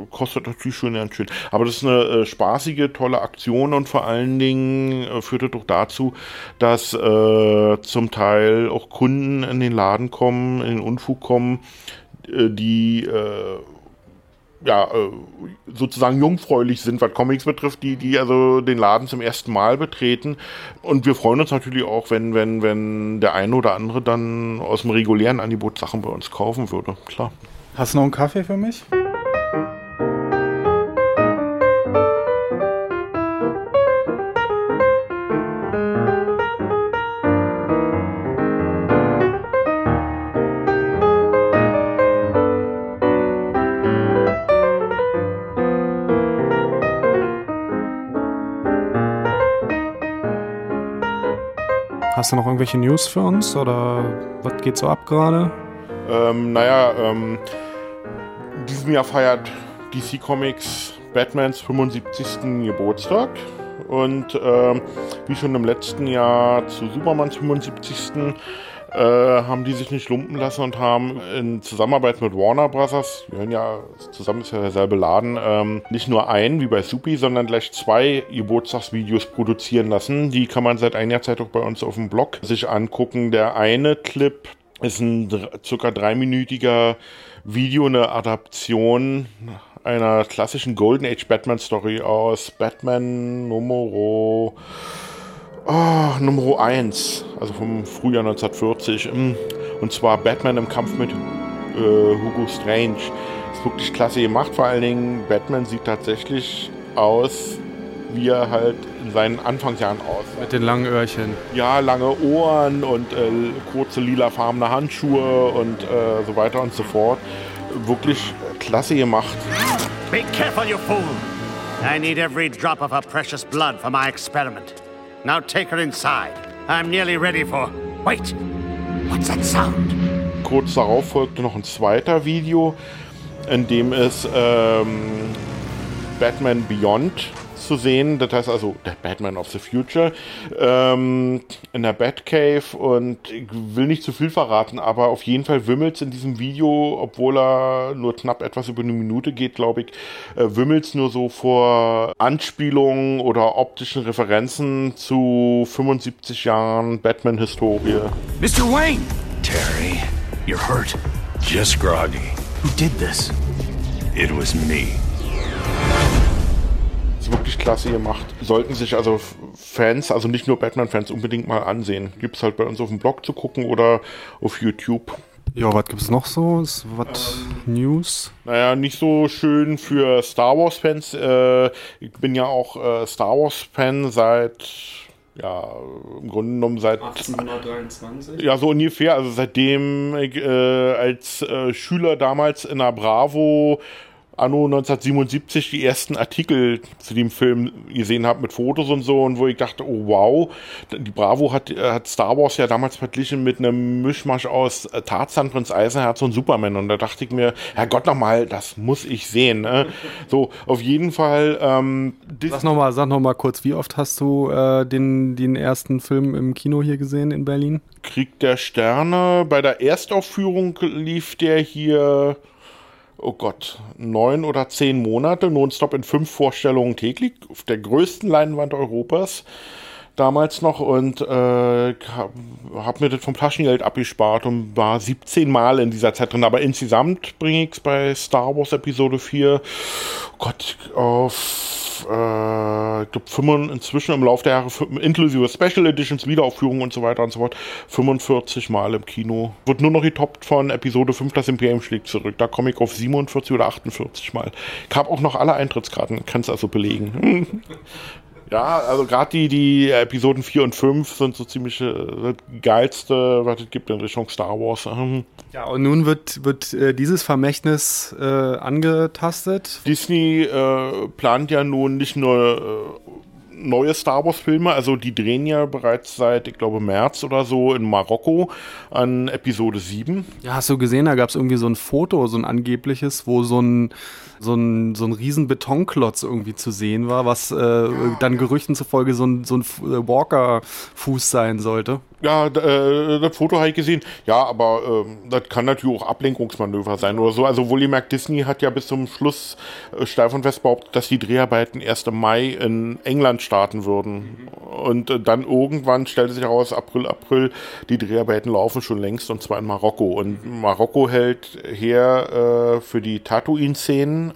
kostet natürlich schon ganz schön. Aber das ist eine äh, spaßige, tolle Aktion und vor allen Dingen äh, führt es doch dazu, dass äh, zum Teil auch Kunden in den Laden kommen, in den Unfug kommen, äh, die äh, ja, äh, sozusagen jungfräulich sind, was Comics betrifft, die, die also den Laden zum ersten Mal betreten. Und wir freuen uns natürlich auch, wenn, wenn, wenn der eine oder andere dann aus dem regulären Angebot Sachen bei uns kaufen würde. Klar. Hast du noch einen Kaffee für mich? Hast du noch irgendwelche News für uns oder was geht so ab gerade? Ähm, naja, ähm, diesem Jahr feiert DC Comics Batmans 75. Geburtstag. Und äh, wie schon im letzten Jahr zu Supermans 75. Äh, haben die sich nicht lumpen lassen und haben in Zusammenarbeit mit Warner Brothers, wir hören ja zusammen ist ja derselbe Laden, ähm, nicht nur ein wie bei Supi, sondern gleich zwei Geburtstagsvideos produzieren lassen. Die kann man seit einiger Zeit auch bei uns auf dem Blog sich angucken. Der eine Clip ist ein circa dreiminütiger Video eine Adaption einer klassischen Golden Age Batman Story aus Batman Numero oh, Numero 1, also vom Frühjahr 1940. Hm. Und zwar Batman im Kampf mit äh, Hugo Strange. Ist wirklich klasse gemacht, vor allen Dingen Batman sieht tatsächlich aus, wie er halt in seinen Anfangsjahren aussah. Mit den langen Öhrchen. Ja, lange Ohren und äh, kurze lilafarbene Handschuhe und äh, so weiter und so fort. Wirklich klasse gemacht. Be careful, you fool! I need every drop of her precious blood for my experiment. Now take her inside. I'm nearly ready for. Wait! What's that sound? Kurz darauf folgte noch ein zweiter Video, in dem es ähm, Batman Beyond zu sehen. Das heißt also der Batman of the Future ähm, in der Batcave und ich will nicht zu viel verraten, aber auf jeden Fall wimmelt es in diesem Video, obwohl er nur knapp etwas über eine Minute geht, glaube ich, äh, wimmelt es nur so vor Anspielungen oder optischen Referenzen zu 75 Jahren Batman-Historie. Mr. Wayne! Terry, you're hurt. Just groggy. Who did this? It was me wirklich klasse gemacht. Sollten sich also Fans, also nicht nur Batman-Fans, unbedingt mal ansehen. Gibt es halt bei uns auf dem Blog zu gucken oder auf YouTube. Ja, was gibt es noch so? Was ähm, News? Naja, nicht so schön für Star Wars-Fans. Äh, ich bin ja auch äh, Star Wars-Fan seit ja, im Grunde genommen seit 1823. Ja, so ungefähr. Also seitdem ich äh, als äh, Schüler damals in der Bravo anno 1977 die ersten Artikel zu dem Film gesehen habe mit Fotos und so und wo ich dachte, oh wow, die Bravo hat, äh, hat Star Wars ja damals verglichen mit einem Mischmasch aus äh, Tarzan, Prinz Eisenherz und Superman und da dachte ich mir, Herrgott nochmal, das muss ich sehen. Ne? <laughs> So, auf jeden Fall. Ähm, sag nochmal sag noch mal kurz, wie oft hast du äh, den, den ersten Film im Kino hier gesehen in Berlin? Krieg der Sterne. Bei der Erstaufführung lief der hier oh Gott, neun oder zehn Monate, nonstop in fünf Vorstellungen täglich, auf der größten Leinwand Europas. Damals noch und äh, habe hab mir das vom Flaschengeld abgespart und war 17 Mal in dieser Zeit drin. Aber insgesamt bringe ich es bei Star Wars Episode 4, Gott, auf, äh, ich glaube, inzwischen im Laufe der Jahre, inklusive Special Editions, Wiederaufführungen und so weiter und so fort, 45 Mal im Kino. Wird nur noch getoppt von Episode 5, das Imperium schlägt zurück. Da komme ich auf 47 oder 48 Mal. Ich habe auch noch alle Eintrittskarten, kann es also belegen. <laughs> Ja, also gerade die, die Episoden 4 und 5 sind so ziemlich äh, das geilste, was es gibt in Richtung Star Wars. Ähm. Ja, und nun wird, wird äh, dieses Vermächtnis äh, angetastet. Disney äh, plant ja nun nicht nur äh, neue Star Wars-Filme. Also die drehen ja bereits seit, ich glaube, März oder so in Marokko an Episode 7. Ja, hast du gesehen, da gab es irgendwie so ein Foto, so ein angebliches, wo so ein so ein, so ein riesen Betonklotz irgendwie zu sehen war, was äh, dann Gerüchten zufolge so ein, so ein äh, Walker-Fuß sein sollte. Ja, äh, das Foto habe ich gesehen. Ja, aber äh, das kann natürlich auch Ablenkungsmanöver sein oder so. Also wohlgemerkt, Disney hat ja bis zum Schluss äh, steif und fest behauptet, dass die Dreharbeiten erst im Mai in England starten würden. Mhm. Und äh, dann irgendwann stellte sich heraus, April, April, die Dreharbeiten laufen schon längst und zwar in Marokko. Und Marokko hält her für die Tatooine-Szenen,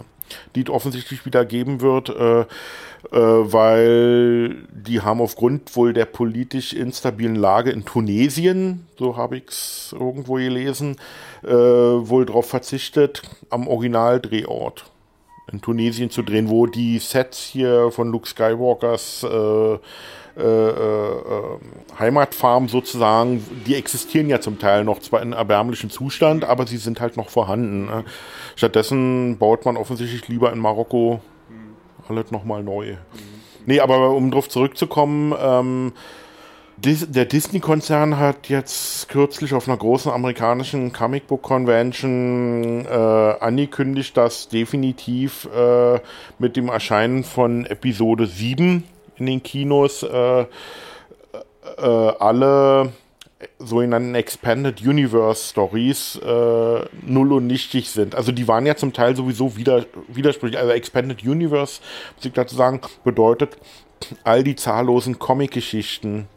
die es offensichtlich wieder geben wird, äh, äh, weil die haben aufgrund wohl der politisch instabilen Lage in Tunesien, so habe ich es irgendwo gelesen, äh, wohl darauf verzichtet, am Originaldrehort in Tunesien zu drehen, wo die Sets hier von Luke Skywalkers äh, äh, äh, Heimatfarm sozusagen, die existieren ja zum Teil noch zwar in erbärmlichem Zustand, aber sie sind halt noch vorhanden. Ne? Stattdessen baut man offensichtlich lieber in Marokko alles nochmal neu. Mhm. Nee, aber um drauf zurückzukommen, ähm, der Disney-Konzern hat jetzt kürzlich auf einer großen amerikanischen Comic-Book-Convention äh, angekündigt, dass definitiv äh, mit dem Erscheinen von Episode 7 in den Kinos äh, äh, alle sogenannten Expanded Universe Stories äh, null und nichtig sind. Also die waren ja zum Teil sowieso wieder, widersprüchlich. Also Expanded Universe, muss ich dazu sagen, bedeutet all die zahllosen Comic-Geschichten,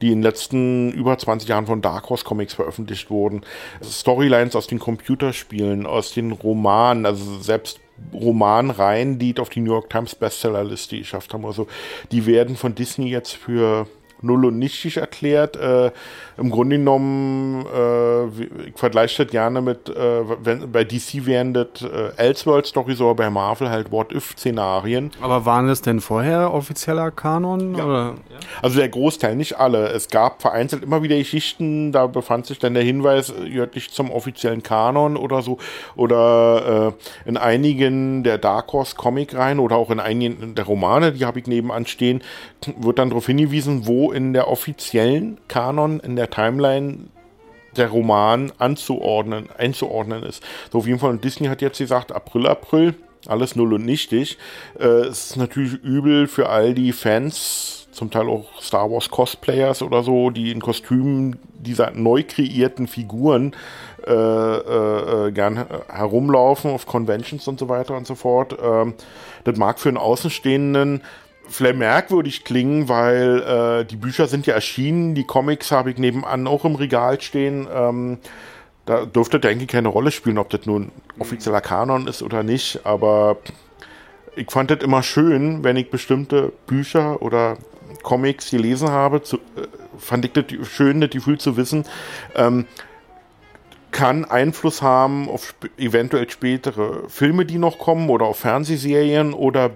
die in den letzten über 20 Jahren von Dark Horse Comics veröffentlicht wurden. Storylines aus den Computerspielen, aus den Romanen, also selbst Romanreihen, die auf die New York Times Bestsellerliste geschafft haben. Also die werden von Disney jetzt für null und nichtig erklärt. Äh, Im Grunde genommen, äh, ich vergleiche das gerne mit, äh, wenn, bei DC wären das äh, Elseworld-Stories oder bei Marvel halt What-If-Szenarien. Aber waren das denn vorher offizieller Kanon? Ja. Oder? Also der Großteil, nicht alle. Es gab vereinzelt immer wieder Geschichten, da befand sich dann der Hinweis, gehört nicht zum offiziellen Kanon oder so. Oder äh, in einigen der Dark Horse Comic-Reihen oder auch in einigen der Romane, die habe ich nebenan stehen, wird dann darauf hingewiesen, wo in der offiziellen Kanon, in der Timeline der Roman anzuordnen, einzuordnen ist. So auf jeden Fall, und Disney hat jetzt gesagt, April, April, alles null und nichtig. Äh, es ist natürlich übel für all die Fans, zum Teil auch Star Wars Cosplayers oder so, die in Kostümen dieser neu kreierten Figuren äh, äh, äh gern herumlaufen auf Conventions und so weiter und so fort. Ähm, das mag für einen Außenstehenden vielleicht merkwürdig klingen, weil äh, die Bücher sind ja erschienen, die Comics habe ich nebenan auch im Regal stehen. Ähm, da dürfte, denke ich, keine Rolle spielen, ob das nun offizieller Kanon ist oder nicht, aber ich fand das immer schön, wenn ich bestimmte Bücher oder Comics gelesen habe, zu, äh, fand ich das schön, das Gefühl zu wissen, ähm, kann Einfluss haben auf sp eventuell spätere Filme, die noch kommen oder auf Fernsehserien oder,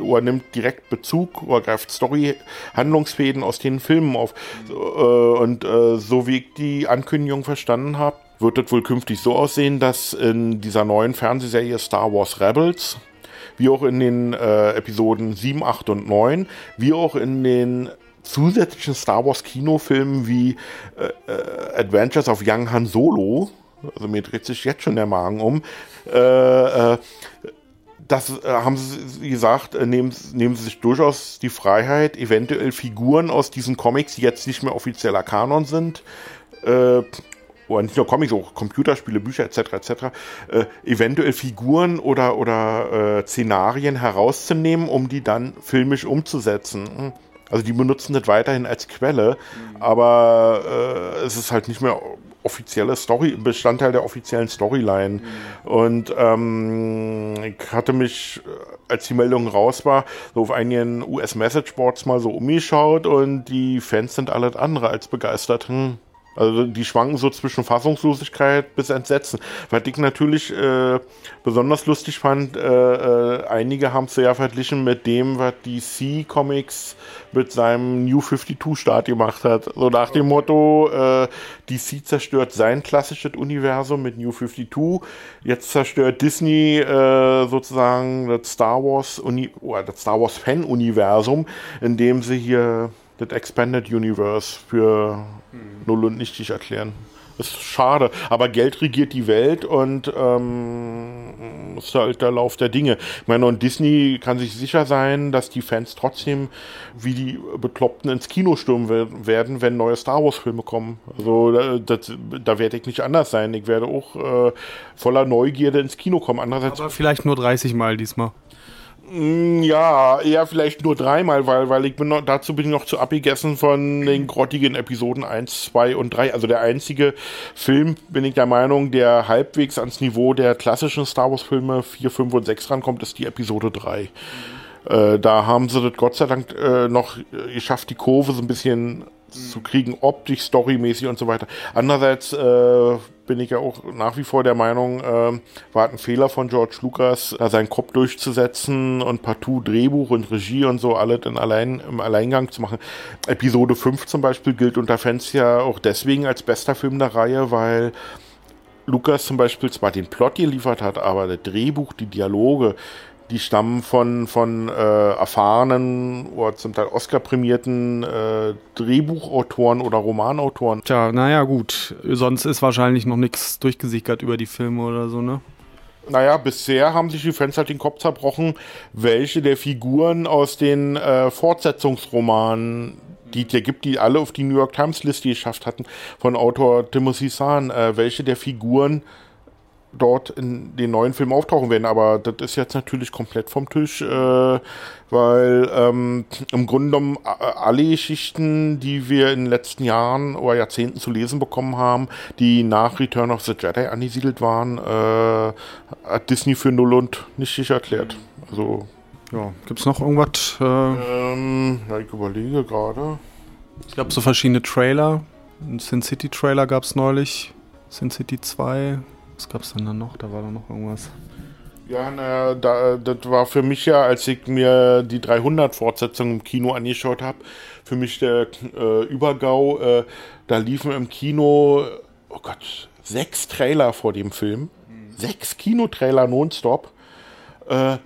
oder nimmt direkt Bezug oder greift Story-Handlungsfäden aus den Filmen auf. Mhm. Äh, und äh, so wie ich die Ankündigung verstanden habe, wird das wohl künftig so aussehen, dass in dieser neuen Fernsehserie Star Wars Rebels, wie auch in den äh, Episoden 7, 8 und 9, wie auch in den zusätzlichen Star Wars Kinofilmen wie äh, äh, Adventures of Young Han Solo, also mir dreht sich jetzt schon der Magen um, äh, äh das äh, haben sie gesagt, äh, nehmen, nehmen sie sich durchaus die Freiheit, eventuell Figuren aus diesen Comics, die jetzt nicht mehr offizieller Kanon sind, äh, oder nicht nur Comics, auch Computerspiele, Bücher etc. etc. Äh, eventuell Figuren oder oder äh, Szenarien herauszunehmen, um die dann filmisch umzusetzen. Hm Also die benutzen das weiterhin als Quelle, mhm. aber äh, es ist halt nicht mehr offizielle Story, Bestandteil der offiziellen Storyline. Mhm. Und ähm, ich hatte mich, äh, als die Meldung raus war, so auf einigen US-Message-Boards mal so umgeschaut und die Fans sind alles andere als begeistert. Hm. Also die schwanken so zwischen Fassungslosigkeit bis Entsetzen. Was ich natürlich äh, besonders lustig fand, äh, äh, einige haben es ja verglichen mit dem, was DC Comics mit seinem New 52-Start gemacht hat. So nach dem Motto, äh, DC zerstört sein klassisches Universum mit New 52, jetzt zerstört Disney äh, sozusagen das Star Wars, Uni oder das Star Wars Fan-Universum, indem sie hier das Expanded Universe für null und nichtig erklären. Ist schade, aber Geld regiert die Welt und ähm, ist halt der Lauf der Dinge. Ich meine, und Disney kann sich sicher sein, dass die Fans trotzdem wie die Bekloppten ins Kino stürmen werden, wenn neue Star Wars-Filme kommen. Also das, da werde ich nicht anders sein. Ich werde auch äh, voller Neugierde ins Kino kommen. Andererseits aber vielleicht nur 30 Mal diesmal. Mm, ja, eher vielleicht nur dreimal, weil, weil ich bin noch, dazu bin ich noch zu abgegessen von den grottigen Episoden 1, 2 und 3. Also der einzige Film, bin ich der Meinung, der halbwegs ans Niveau der klassischen Star Wars Filme 4, 5 und 6 rankommt, ist die Episode 3. Mhm. Äh, da haben sie das Gott sei Dank äh, noch geschafft, die Kurve so ein bisschen zu kriegen, optisch, storymäßig und so weiter. Andererseits äh, bin ich ja auch nach wie vor der Meinung, äh, war ein Fehler von George Lucas, da seinen Kopf durchzusetzen und partout Drehbuch und Regie und so alles in allein, im Alleingang zu machen. Episode 5 zum Beispiel gilt unter Fans ja auch deswegen als bester Film der Reihe, weil Lucas zum Beispiel zwar den Plot geliefert hat, aber das Drehbuch, die Dialoge, die stammen von, von äh, erfahrenen oder zum Teil Oscar-prämierten äh, Drehbuchautoren oder Romanautoren. Tja, naja, gut. Sonst ist wahrscheinlich noch nichts durchgesickert über die Filme oder so, ne? Naja, bisher haben sich die Fans halt den Kopf zerbrochen, welche der Figuren aus den äh, Fortsetzungsromanen, die es ja gibt, die alle auf die New York Times Liste geschafft hatten, von Autor Timothy Zahn, äh, welche der Figuren dort in den neuen Film auftauchen werden. Aber das ist jetzt natürlich komplett vom Tisch, äh, weil ähm, im Grunde genommen alle Geschichten, die wir in den letzten Jahren oder Jahrzehnten zu lesen bekommen haben, die nach Return of the Jedi angesiedelt waren, äh, hat Disney für null und nicht erklärt. Also ja, gibt es noch irgendwas? Äh ähm, ja, ich überlege gerade. Ich glaube, so verschiedene Trailer. Ein Sin City Trailer gab es neulich. Sin City 2 was gab es denn da noch? Da war da noch irgendwas. Ja, naja, da, das war für mich ja, als ich mir die 300-Fortsetzung im Kino angeschaut habe, für mich der äh, Übergau. Äh, da liefen im Kino, oh Gott, sechs Trailer vor dem Film. Mhm. Sechs Kinotrailer nonstop. Äh,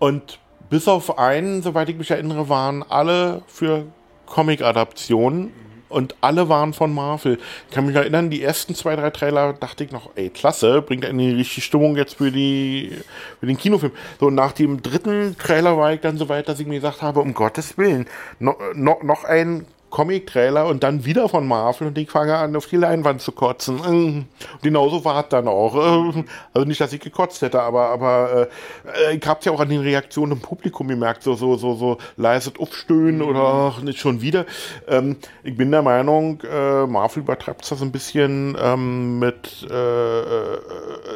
und bis auf einen, soweit ich mich erinnere, waren alle für Comic-Adaptionen und alle waren von Marvel. Ich kann mich erinnern, die ersten zwei, drei Trailer dachte ich noch, ey, klasse, bringt eine richtige Stimmung jetzt für, die, für den Kinofilm. So, nach dem dritten Trailer war ich dann so weit, dass ich mir gesagt habe, um Gottes Willen, no, no, noch ein Comic-Trailer und dann wieder von Marvel und ich fange an, auf die Leinwand zu kotzen. Und genauso war es dann auch. Also nicht, dass ich gekotzt hätte, aber, aber äh, ich hab's ja auch an den Reaktionen im Publikum gemerkt, so, so, so, so leises Aufstöhnen mhm. oder nicht schon wieder. Ähm, ich bin der Meinung, äh, Marvel übertreibt das ein bisschen ähm, mit, äh, äh,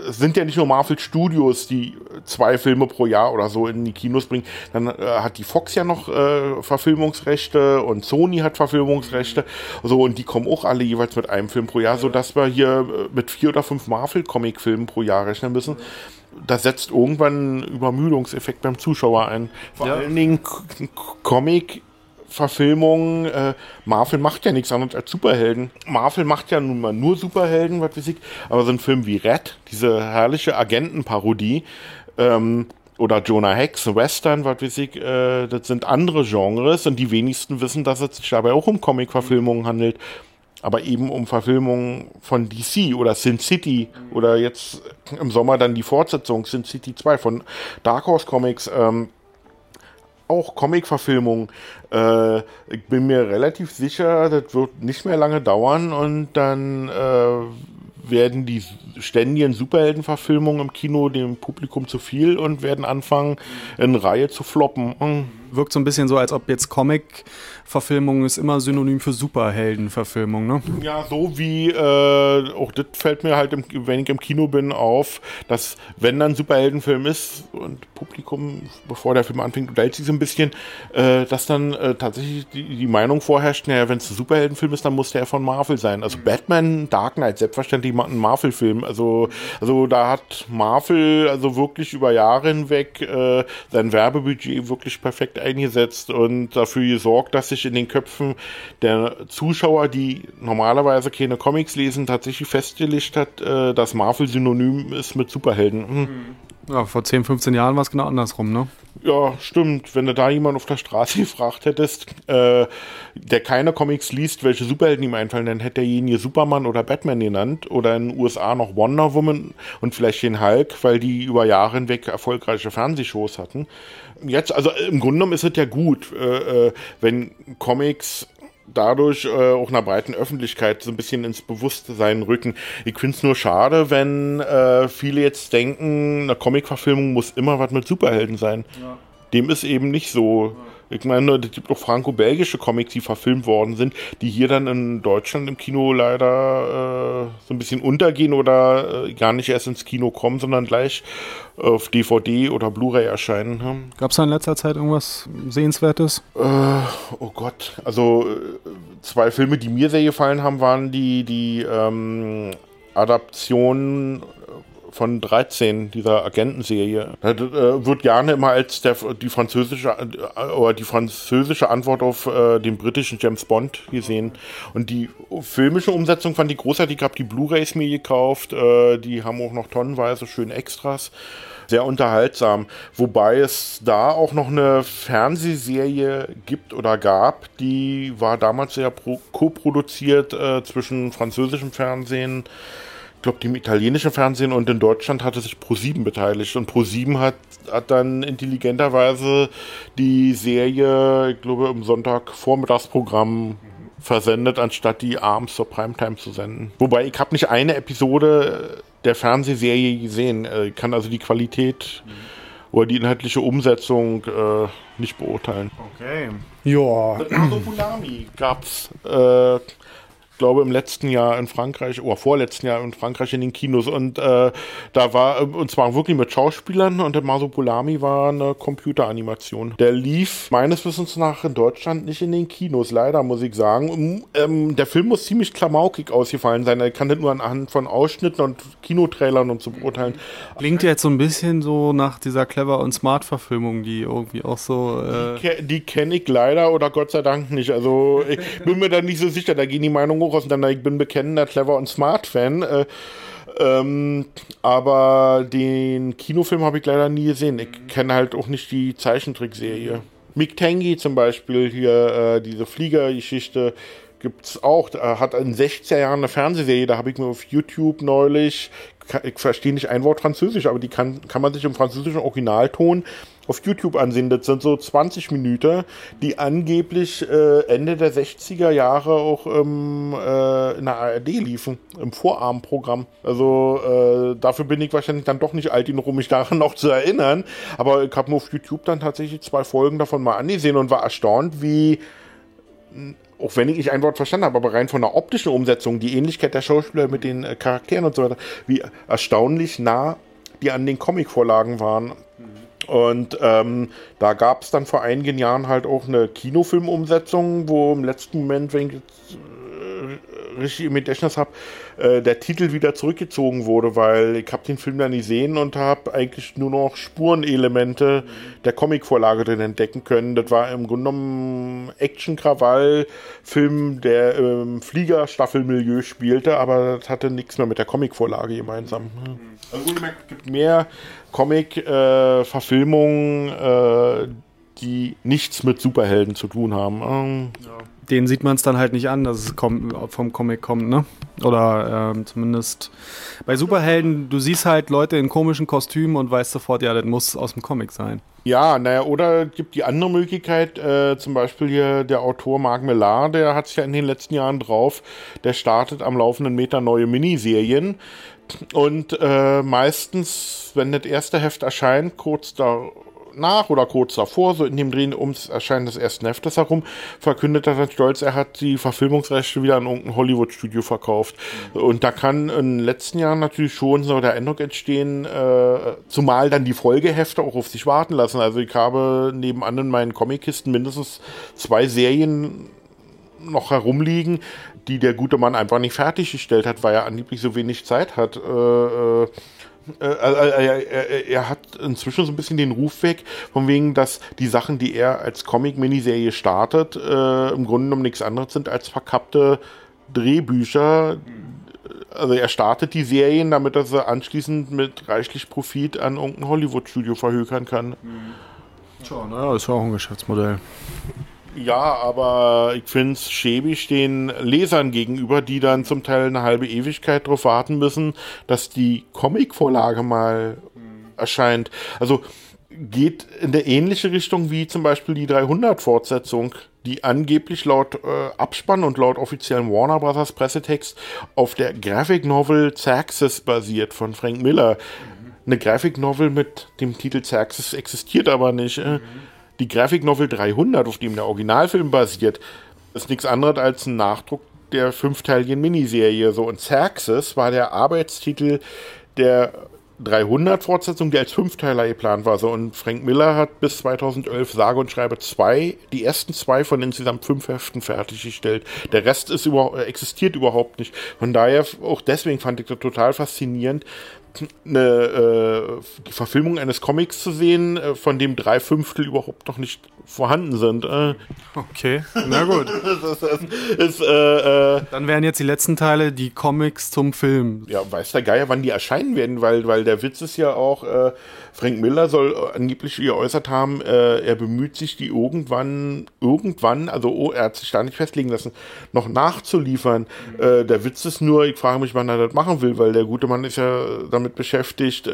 es sind ja nicht nur Marvel Studios, die zwei Filme pro Jahr oder so in die Kinos bringen. Dann äh, hat die Fox ja noch äh, Verfilmungsrechte und Sony hat Verfilmungsrechte Verfilmungsrechte. So, und die kommen auch alle jeweils mit einem Film pro Jahr, sodass wir hier äh, mit vier oder fünf Marvel-Comic-Filmen pro Jahr rechnen müssen. Das setzt irgendwann einen Übermüdungseffekt beim Zuschauer ein. Vor ja. allen Dingen Comic Verfilmungen, äh, Marvel macht ja nichts anderes als Superhelden. Marvel macht ja nun mal nur Superhelden, was weiß ich, aber so ein Film wie Red, diese herrliche Agentenparodie, ähm, oder Jonah Hex, Western, was weiß ich, äh, das sind andere Genres und die wenigsten wissen, dass es sich dabei auch um Comic-Verfilmungen handelt, aber eben um Verfilmungen von DC oder Sin City oder jetzt im Sommer dann die Fortsetzung Sin City 2 von Dark Horse Comics. Ähm, auch Comic-Verfilmung. Äh, ich bin mir relativ sicher, das wird nicht mehr lange dauern und dann äh, werden die ständigen Superheldenverfilmungen im Kino dem Publikum zu viel und werden anfangen, in Reihe zu floppen. Wirkt so ein bisschen so, als ob jetzt Comic-Verfilmung ist immer synonym für Superhelden-Verfilmung, ne? Ja, so wie, äh, auch das fällt mir halt, im, wenn ich im Kino bin, auf, dass wenn dann Superheldenfilm ist und Publikum, bevor der Film anfängt, unterhält sich so ein bisschen, äh, dass dann äh, tatsächlich die, die, Meinung vorherrscht, naja, wenn es ein Superheldenfilm ist, dann muss der von Marvel sein. Also Batman, Dark Knight, selbstverständlich ein Marvel-Film. Also, also da hat Marvel also wirklich über Jahre hinweg äh, sein Werbebudget wirklich perfekt eingesetzt und dafür gesorgt, dass sich in den Köpfen der Zuschauer, die normalerweise keine Comics lesen, tatsächlich festgelegt hat, äh, dass Marvel synonym ist mit Superhelden. Hm. Ja, vor 10, 15 Jahren war es genau andersrum, ne? Ja, stimmt. Wenn du da jemand auf der Straße <laughs> gefragt hättest, äh, der keine Comics liest, welche Superhelden ihm einfallen, dann hätte derjenige Superman oder Batman genannt oder in den USA noch Wonder Woman und vielleicht den Hulk, weil die über Jahre hinweg erfolgreiche Fernsehshows hatten. Jetzt, also im Grunde genommen ist es ja gut, äh, äh wenn Comics dadurch äh, auch einer breiten Öffentlichkeit so ein bisschen ins Bewusstsein rücken. Ich finde es nur schade, wenn äh, viele jetzt denken, eine Comic-Verfilmung muss immer was mit Superhelden sein. Ja. Dem ist eben nicht so. Ich meine, es gibt auch franco-belgische Comics, die verfilmt worden sind, die hier dann in Deutschland im Kino leider äh, so ein bisschen untergehen oder äh, gar nicht erst ins Kino kommen, sondern gleich auf DVD oder Blu-ray erscheinen. Hm. Gab es da in letzter Zeit irgendwas Sehenswertes? Äh, oh Gott, also äh, zwei Filme, die mir sehr gefallen haben, waren die, die ähm, Adaption von 13, dieser Agentenserie. Das äh, wird gerne immer als der, die französische äh, oder die französische Antwort auf äh, den britischen James Bond gesehen. Und die filmische Umsetzung fand ich großartig. Ich habe die Blu-rays mir gekauft. Äh, die haben auch noch tonnenweise schöne Extras sehr unterhaltsam. Wobei es da auch noch eine Fernsehserie gibt oder gab, die war damals sehr co-produziert äh, zwischen französischem Fernsehen, ich glaube, im italienischen Fernsehen und in Deutschland hatte sich Pro7 beteiligt. Und Pro7 hat, hat dann intelligenterweise die Serie, ich glaube, im Sonntagvormittagsprogramm versendet, anstatt die abends zur Primetime zu senden. Wobei ich habe nicht eine Episode der Fernsehserie gesehen. Ich kann also die Qualität mhm. oder die inhaltliche Umsetzung äh, nicht beurteilen. Okay. Ja. Naso Fulami gab's äh, glaube im letzten Jahr in Frankreich oder vorletzten Jahr in Frankreich in den Kinos und äh, da war und zwar wirklich mit Schauspielern und der Masopolami war eine Computeranimation. Der lief meines Wissens nach in Deutschland nicht in den Kinos, leider muss ich sagen. Ähm, der Film muss ziemlich klamaukig ausgefallen sein. Er kann nicht nur anhand von Ausschnitten und Kinotrailern und so beurteilen. Klingt jetzt so ein bisschen so nach dieser Clever und Smart Verfilmung, die irgendwie auch so. Äh die, die kenne ich leider oder Gott sei Dank nicht. Also ich bin mir da nicht so sicher. Da gehen die Meinungen hoch dann, ich bin bekennender Clever und Smart-Fan. Äh, ähm, aber den Kinofilm habe ich leider nie gesehen. Ich kenne halt auch nicht die Zeichentrickserie. Mick Tangy zum Beispiel, hier äh, diese Fliegergeschichte, gibt es auch. Er hat in 60er Jahren eine Fernsehserie, da habe ich mir auf YouTube neulich, ich verstehe nicht ein Wort Französisch, aber die kann, kann man sich im französischen Originalton auf YouTube ansehen. Das sind so 20 Minuten, die angeblich äh, Ende der 60er Jahre auch ähm, äh, in der ARD liefen, im Vorabendprogramm. Also äh, dafür bin ich wahrscheinlich dann doch nicht alt genug, um mich daran <laughs> noch zu erinnern. Aber ich habe mir auf YouTube dann tatsächlich zwei Folgen davon mal angesehen und war erstaunt, wie auch wenn ich nicht ein Wort verstanden habe, aber rein von der optischen Umsetzung, die Ähnlichkeit der Schauspieler mit den äh, Charakteren und so weiter, wie erstaunlich nah die an den Comic-Vorlagen waren. Und ähm, da gab es dann vor einigen Jahren halt auch eine Kinofilmumsetzung, wo im letzten Moment, wenn ich jetzt äh, richtig im Gedächtnis habe, äh, der Titel wieder zurückgezogen wurde, weil ich habe den Film dann nie sehen und habe eigentlich nur noch Spurenelemente der Comicvorlage drin entdecken können. Das war im Grunde genommen Action-Krawall-Film, der im Fliegerstaffelmilieu spielte, aber das hatte nichts mehr mit der Comicvorlage gemeinsam. Mhm. Also es gibt mehr Comic-Verfilmungen, äh, die nichts mit Superhelden zu tun haben. Ähm, ja. Den sieht man es dann halt nicht an, dass es vom Comic kommt, ne? Oder ähm, zumindest bei Superhelden, du siehst halt Leute in komischen Kostümen und weißt sofort, ja, das muss aus dem Comic sein. Ja, naja, oder gibt die andere Möglichkeit, äh, zum Beispiel hier der Autor Marc Millar, der hat es ja in den letzten Jahren drauf, der startet am laufenden Meter neue Miniserien. Und äh, meistens, wenn das erste Heft erscheint, kurz da nach oder kurz davor, so in dem Dreh ums Erscheinen des ersten Heftes herum, verkündet er dann stolz, er hat die Verfilmungsrechte wieder an irgendein Hollywood-Studio verkauft. Und da kann in den letzten Jahren natürlich schon so der Eindruck entstehen, äh, zumal dann die Folgehefte auch auf sich warten lassen. Also ich habe nebenan in meinen Comic-Kisten mindestens zwei Serien noch herumliegen, die der gute Mann einfach nicht fertiggestellt hat, weil er angeblich so wenig Zeit hat. Äh, äh, äh, äh, äh, er hat inzwischen so ein bisschen den Ruf weg, von wegen, dass die Sachen, die er als Comic-Miniserie startet, äh, im Grunde genommen nichts anderes sind als verkappte Drehbücher. Also er startet die Serien, damit er sie anschließend mit reichlich Profit an irgendein Hollywood-Studio verhökern kann. Tja, naja, ist ja auch ein Geschäftsmodell. Ja, aber ich finde es schäbig den Lesern gegenüber, die dann zum Teil eine halbe Ewigkeit darauf warten müssen, dass die Comicvorlage mal erscheint. Also geht in der ähnliche Richtung wie zum Beispiel die 300-Fortsetzung, die angeblich laut äh, Abspann und laut offiziellen Warner Bros. Pressetext auf der Graphic Novel Xerxes basiert von Frank Miller. Mhm. Eine Graphic Novel mit dem Titel Xerxes existiert aber nicht. Äh. Mhm. Die Graphic Novel 300, auf dem der Originalfilm basiert, ist nichts anderes als ein Nachdruck der fünfteiligen Miniserie. So, und Xerxes war der Arbeitstitel der 300-Fortsetzung, die als Fünfteiler geplant war. So, und Frank Miller hat bis 2011 sage und schreibe zwei, die ersten zwei von insgesamt fünf Heften fertiggestellt. Der Rest ist über, existiert überhaupt nicht. Von daher, auch deswegen fand ich das total faszinierend, eine äh, Verfilmung eines Comics zu sehen, äh, von dem drei Fünftel überhaupt noch nicht vorhanden sind. Äh. Okay, na gut. <laughs> das, das, das, äh, äh, Dann wären jetzt die letzten Teile die Comics zum Film. Ja, weiß der Geier, wann die erscheinen werden, weil, weil der Witz ist ja auch, äh, Frank Miller soll angeblich geäußert haben, er bemüht sich, die irgendwann, irgendwann, also oh, er hat sich da nicht festlegen lassen, noch nachzuliefern. Mhm. der Witz ist nur, ich frage mich, wann er das machen will, weil der gute Mann ist ja damit beschäftigt,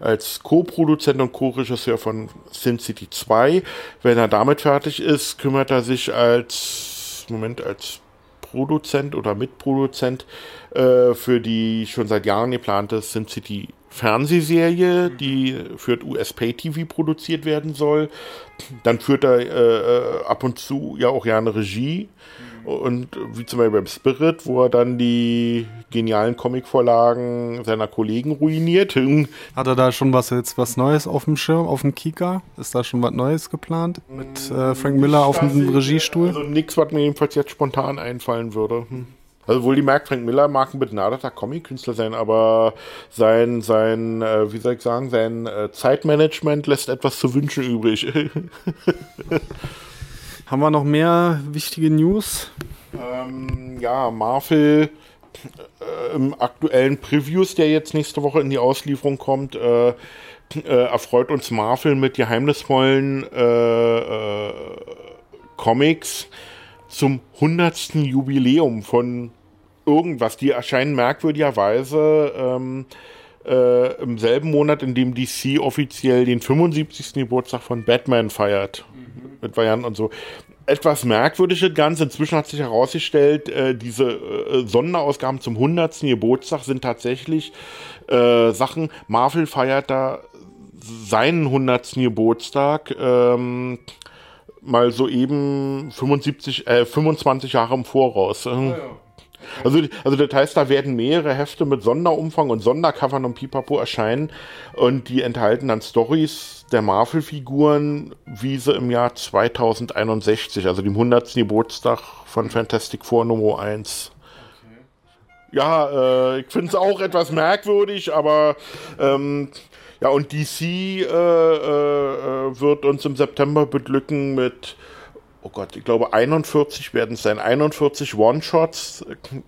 als Co-Produzent und Co-Regisseur von Sin City 2. Wenn er damit fertig ist, kümmert er sich als, Moment, als Produzent oder Mitproduzent äh, für die schon seit Jahren geplante SimCity Fernsehserie, die für USP TV produziert werden soll. Dann führt er äh, ab und zu ja auch gerne Regie. Und wie zum Beispiel beim Spirit, wo er dann die genialen Comicvorlagen seiner Kollegen ruiniert. <laughs> Hat er da schon was jetzt was Neues auf dem Schirm, auf dem Kika? Ist da schon was Neues geplant? Mit äh, Frank Miller auf dem Regiestuhl? Also nichts, was mir jedenfalls jetzt spontan einfallen würde. Hm. Also wohl die Mark Frank Miller mag ein begnadeter Comic-Künstler sein, aber sein, sein, äh, wie soll ich sagen, sein äh, Zeitmanagement lässt etwas zu wünschen übrig. <laughs> Haben wir noch mehr wichtige News? Ähm, ja, Marvel äh, im aktuellen Previews, der jetzt nächste Woche in die Auslieferung kommt, äh, äh, erfreut uns Marvel mit geheimnisvollen äh, Comics zum 100. Jubiläum von irgendwas. Die erscheinen merkwürdigerweise ähm, äh, im selben Monat, in dem DC offiziell den 75. Geburtstag von Batman feiert. Mhm. Mit Varianten und so. Etwas merkwürdig das Ganze. Inzwischen hat sich herausgestellt, äh, diese äh, Sonderausgaben zum 100. Geburtstag sind tatsächlich äh, Sachen. Marvel feiert da seinen 100. Geburtstag. Ähm, mal so eben 75, äh, 25 Jahre im Voraus. Ja, ja. Also, also das heißt, da werden mehrere Hefte mit Sonderumfang und Sondercovern und Pipapo erscheinen und die enthalten dann Stories der Marvel-Figuren, wie sie im Jahr 2061, also dem 100. Geburtstag von Fantastic Four Nummer 1. Ja, äh, ich finde es auch etwas merkwürdig, aber ähm, ja, und DC äh, äh, äh, wird uns im September beglücken mit oh Gott, ich glaube 41 werden es sein, 41 One-Shots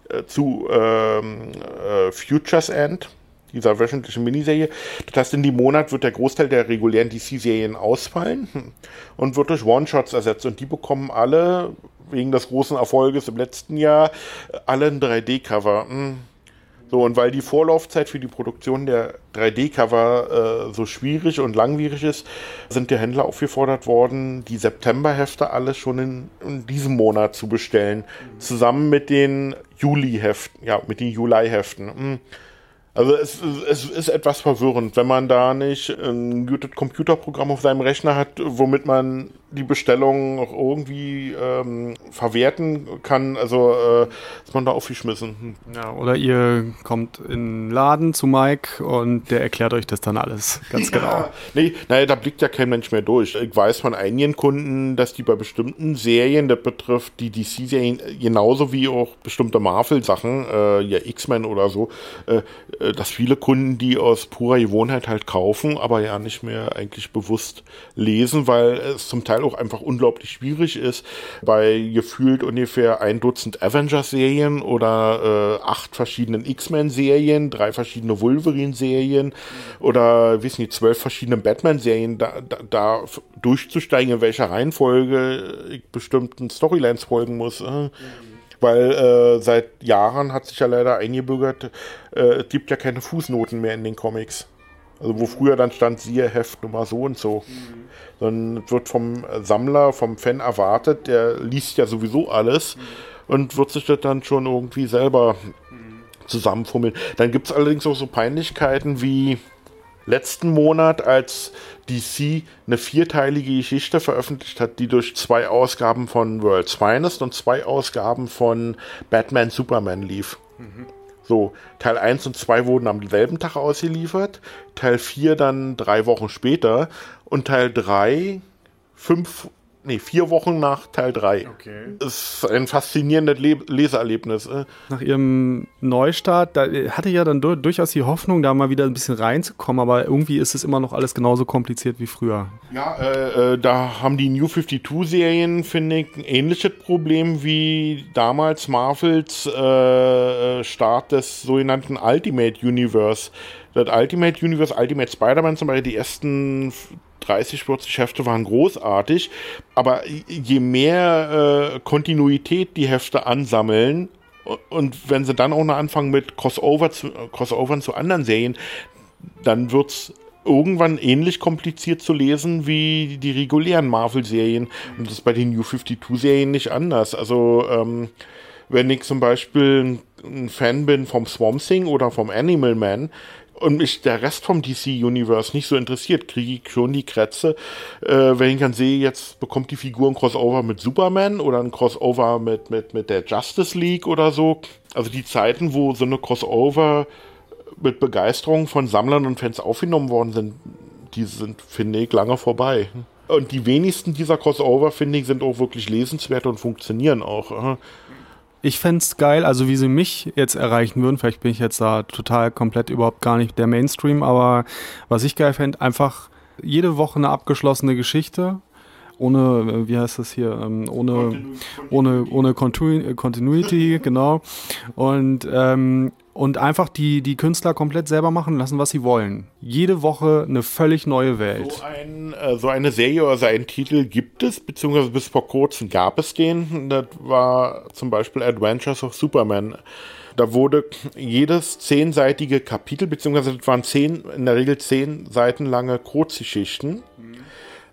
äh, zu ähm, äh, Futures End, dieser wöchentlichen Miniserie. Das heißt, in dem Monat wird der Großteil der regulären DC-Serien ausfallen und wird durch One-Shots ersetzt. Und die bekommen alle, wegen des großen Erfolges im letzten Jahr, alle ein 3D-Cover. Hm. So, und weil die Vorlaufzeit für die Produktion der 3D-Cover äh, so schwierig und langwierig ist, sind die Händler aufgefordert worden, die Septemberhefte alle schon in, in, diesem Monat zu bestellen. Mhm. Zusammen mit den Juli-Heften, ja, mit den Juli-Heften. Mhm. Also es, es ist etwas verwirrend, wenn man da nicht ein gutes Computerprogramm auf seinem Rechner hat, womit man die Bestellung auch irgendwie ähm, verwerten kann. Also äh, ist man da aufgeschmissen. Ja, oder ihr kommt in den Laden zu Mike und der erklärt euch das dann alles. Ganz genau. Ja, nee, naja, da blickt ja kein Mensch mehr durch. Ich weiß von einigen Kunden, dass die bei bestimmten Serien, das betrifft die DC-Serien genauso wie auch bestimmte Marvel-Sachen, äh, ja X-Men oder so, äh, äh, dass viele Kunden die aus purer Gewohnheit halt kaufen, aber ja nicht mehr eigentlich bewusst lesen, weil es zum Teil auch einfach unglaublich schwierig ist, bei gefühlt ungefähr ein Dutzend Avengers-Serien oder äh, acht verschiedenen X-Men-Serien, drei verschiedene Wolverine-Serien oder wissen die zwölf verschiedenen Batman-Serien da, da, da durchzusteigen, in welcher Reihenfolge ich bestimmten Storylines folgen muss. Äh weil äh, seit Jahren hat sich ja leider eingebürgert, äh, es gibt ja keine Fußnoten mehr in den Comics. Also wo früher dann stand, siehe Heft Nummer so und so. Mhm. Dann wird vom Sammler, vom Fan erwartet, der liest ja sowieso alles mhm. und wird sich das dann schon irgendwie selber mhm. zusammenfummeln. Dann gibt es allerdings auch so Peinlichkeiten wie letzten Monat, als DC eine vierteilige Geschichte veröffentlicht hat, die durch zwei Ausgaben von World's Finest und zwei Ausgaben von Batman Superman lief. Mhm. So, Teil 1 und 2 wurden am selben Tag ausgeliefert, Teil 4 dann drei Wochen später und Teil 3 fünf nee, vier Wochen nach Teil 3. Okay. Ist ein faszinierendes Le Leseerlebnis. Äh. Nach ihrem Neustart, da hatte ich ja dann durchaus die Hoffnung, da mal wieder ein bisschen reinzukommen, aber irgendwie ist es immer noch alles genauso kompliziert wie früher. Ja, äh, äh, da haben die New 52-Serien, finde ich, ein ähnliches Problem wie damals Marvels äh, äh, Start des sogenannten Ultimate Universe. Das Ultimate Universe, Ultimate Spider-Man zum Beispiel, die ersten 30, 40 Hefte waren großartig, aber je mehr äh, Kontinuität die Hefte ansammeln, und wenn sie dann auch noch anfangen mit Crossover zu, Crossovern zu anderen Serien, dann wird es irgendwann ähnlich kompliziert zu lesen wie die regulären Marvel-Serien. Und das ist bei den New 52-Serien nicht anders. Also, ähm, wenn ich zum Beispiel ein Fan bin vom Swamp Thing oder vom Animal Man, und mich der Rest vom DC-Universe nicht so interessiert, kriege ich schon die Krätze, äh, wenn ich dann sehe, jetzt bekommt die Figur ein Crossover mit Superman oder ein Crossover mit, mit, mit der Justice League oder so. Also die Zeiten, wo so eine Crossover mit Begeisterung von Sammlern und Fans aufgenommen worden sind, die sind, finde ich, lange vorbei. Und die wenigsten dieser Crossover, finde ich, sind auch wirklich lesenswert und funktionieren auch. Ich fände es geil, also wie sie mich jetzt erreichen würden. Vielleicht bin ich jetzt da total komplett überhaupt gar nicht der Mainstream, aber was ich geil fände, einfach jede Woche eine abgeschlossene Geschichte. Ohne, wie heißt das hier, ähm, ohne, ohne, ohne Continuity, <laughs> genau. Und ähm, und einfach die, die Künstler komplett selber machen lassen, was sie wollen. Jede Woche eine völlig neue Welt. So, ein, äh, so eine Serie oder so einen Titel gibt es, beziehungsweise bis vor kurzem gab es den. Das war zum Beispiel Adventures of Superman. Da wurde jedes zehnseitige Kapitel, beziehungsweise das waren zehn, in der Regel zehn Seiten lange Kurzgeschichten, mhm.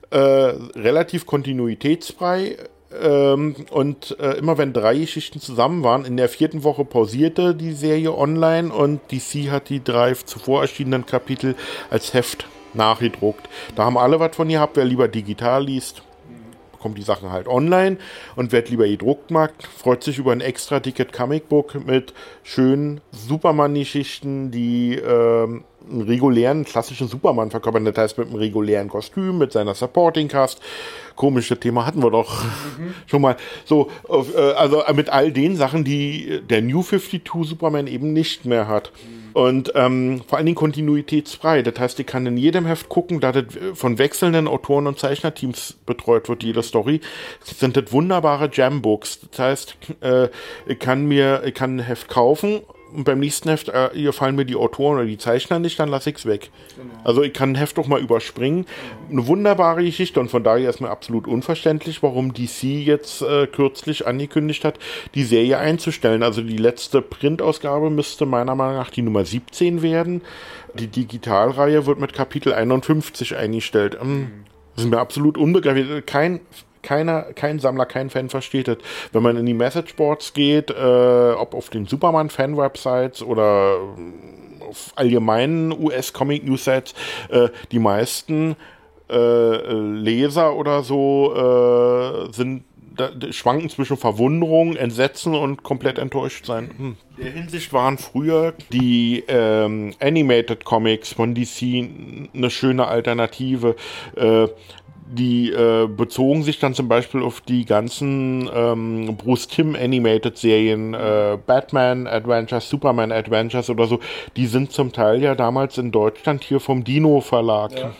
äh, relativ kontinuitätsfrei ähm, und äh, immer wenn drei Geschichten zusammen waren, in der vierten Woche pausierte die Serie online und DC hat die drei zuvor erschienenen Kapitel als Heft nachgedruckt. Da haben alle was von gehabt, wer lieber digital liest bekommt die Sachen halt online und wer lieber gedruckt mag, freut sich über ein extra Ticket Comic Book mit schönen Superman-Geschichten, die ähm, einen regulären, klassischen Superman verkörpern. Das heißt, mit einem regulären Kostüm, mit seiner Supporting Cast. Komische Thema hatten wir doch mhm. schon mal. So, äh, also mit all den Sachen, die der New 52 Superman eben nicht mehr hat. Mhm. Und ähm, vor allen Dingen kontinuitätsfrei. Das heißt, ich kann in jedem Heft gucken, da das von wechselnden Autoren und Zeichnerteams betreut wird, jede Story. Das sind das wunderbare Jam-Books. Das heißt, äh, ich kann mir, ich kann ein Heft kaufen und beim nächsten Heft äh, hier fallen mir die Autoren oder die Zeichner nicht, dann lasse ich es weg. Genau. Also ich kann ein Heft doch mal überspringen. Genau. Eine wunderbare Geschichte und von daher ist mir absolut unverständlich, warum DC jetzt äh, kürzlich angekündigt hat, die Serie einzustellen. Also die letzte Printausgabe müsste meiner Meinung nach die Nummer 17 werden. Die Digitalreihe wird mit Kapitel 51 eingestellt. Ähm, mhm. Das ist mir absolut unbegreiflich. Kein keiner, kein Sammler, kein Fan versteht das. Wenn man in die Messageboards geht, äh, ob auf den Superman-Fan-Websites oder auf allgemeinen US-Comic-News-Sites äh, die meisten äh, Leser oder so äh, sind da, schwanken zwischen Verwunderung, Entsetzen und komplett enttäuscht sein. Hm. In der Hinsicht waren früher die ähm, Animated Comics von DC eine schöne Alternative. Äh, die äh, bezogen sich dann zum Beispiel auf die ganzen ähm, Bruce Tim Animated Serien, äh, Batman Adventures, Superman Adventures oder so. Die sind zum Teil ja damals in Deutschland hier vom Dino Verlag. Ja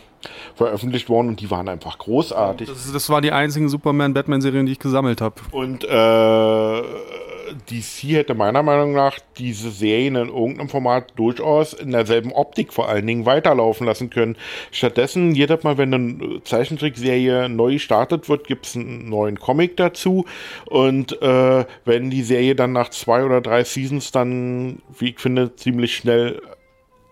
veröffentlicht worden und die waren einfach großartig. Das, das war die einzigen Superman-Batman-Serien, die ich gesammelt habe. Und äh, DC hätte meiner Meinung nach diese Serien in irgendeinem Format durchaus in derselben Optik vor allen Dingen weiterlaufen lassen können. Stattdessen, jedes Mal, wenn eine Zeichentrickserie neu gestartet wird, gibt es einen neuen Comic dazu. Und äh, wenn die Serie dann nach zwei oder drei Seasons dann, wie ich finde, ziemlich schnell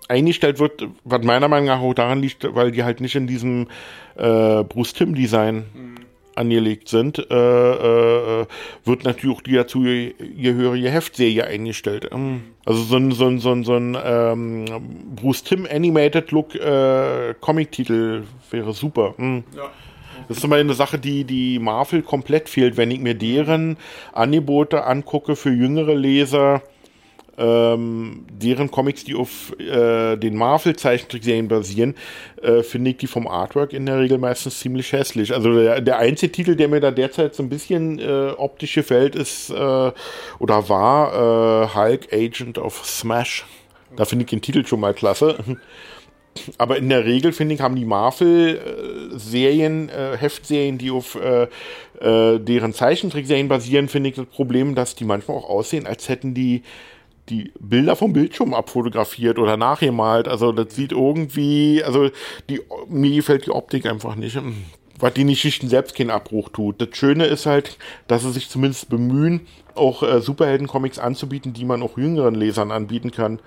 eingestellt wird, was meiner Meinung nach auch daran liegt, weil die halt nicht in diesem äh, Bruce Tim Design mhm. Angelegt sind, äh, äh, wird natürlich auch die dazu gehörige Heftserie eingestellt. Ähm, also so ein, so ein, so ein, so ein ähm, Bruce Tim Animated Look äh, Comic-Titel wäre super. Mhm. Ja. Das ist immer eine Sache, die, die Marvel komplett fehlt, wenn ich mir deren Angebote angucke für jüngere Leser ähm, deren Comics, die auf äh, den Marvel-Zeichentrickserien basieren, äh, finde ich die vom Artwork in der Regel meistens ziemlich hässlich. Also der, der einzige Titel, der mir da derzeit so ein bisschen äh, optisch gefällt, ist äh, oder war äh, Hulk Agent of Smash. Da finde ich den Titel schon mal klasse. <laughs> Aber in der Regel, finde ich, haben die Marvel-Serien, äh, Heftserien, die auf äh, äh, deren Zeichentrickserien basieren, finde ich das Problem, dass die manchmal auch aussehen, als hätten die die Bilder vom Bildschirm abfotografiert oder nachgemalt. Also das sieht irgendwie, also die, mir gefällt die Optik einfach nicht. Was die Geschichten selbst keinen Abbruch tut. Das Schöne ist halt, dass sie sich zumindest bemühen, auch äh, Superhelden-Comics anzubieten, die man auch jüngeren Lesern anbieten kann.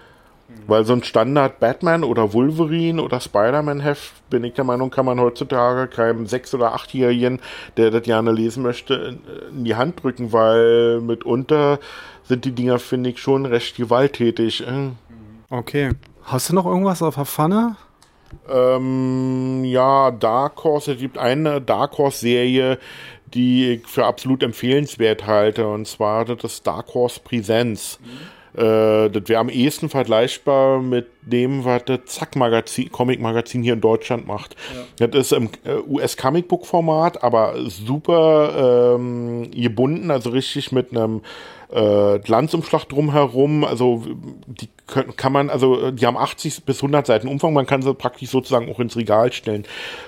Weil so ein Standard Batman oder Wolverine oder Spider-Man-Heft, bin ich der Meinung, kann man heutzutage keinem Sechs- oder Achtjährigen, der das gerne lesen möchte, in die Hand drücken, weil mitunter sind die Dinger, finde ich, schon recht gewalttätig. Äh. Okay. Hast du noch irgendwas auf der Pfanne? Ähm, ja, Dark Horse. Es gibt eine Dark Horse-Serie, die ich für absolut empfehlenswert halte. Und zwar das Dark Horse Presents. Mhm. Äh, das wäre am ehesten vergleichbar mit dem, was das Zack-Magazin, Comic-Magazin hier in Deutschland macht. Ja. Das ist im äh, US-Comic-Book-Format, aber super ähm, gebunden, also richtig mit einem äh, Glanzumschlag drumherum. Also die können, kann man, also die haben 80 bis 100 Seiten Umfang. Man kann sie praktisch sozusagen auch ins Regal stellen.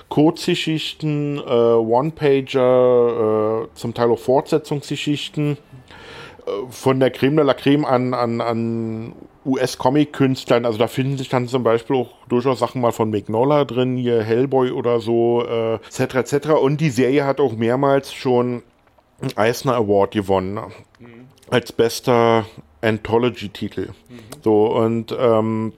Kurzgeschichten, äh, One-Pager, äh, zum Teil auch Fortsetzungsgeschichten von der Creme de la Creme an, an, an US-Comic-Künstlern, also da finden sich dann zum Beispiel auch durchaus Sachen mal von Magnola drin, hier Hellboy oder so, äh, etc. etc. Und die Serie hat auch mehrmals schon einen Eisner Award gewonnen. Mhm als bester Anthology-Titel. Mhm. So, und ähm,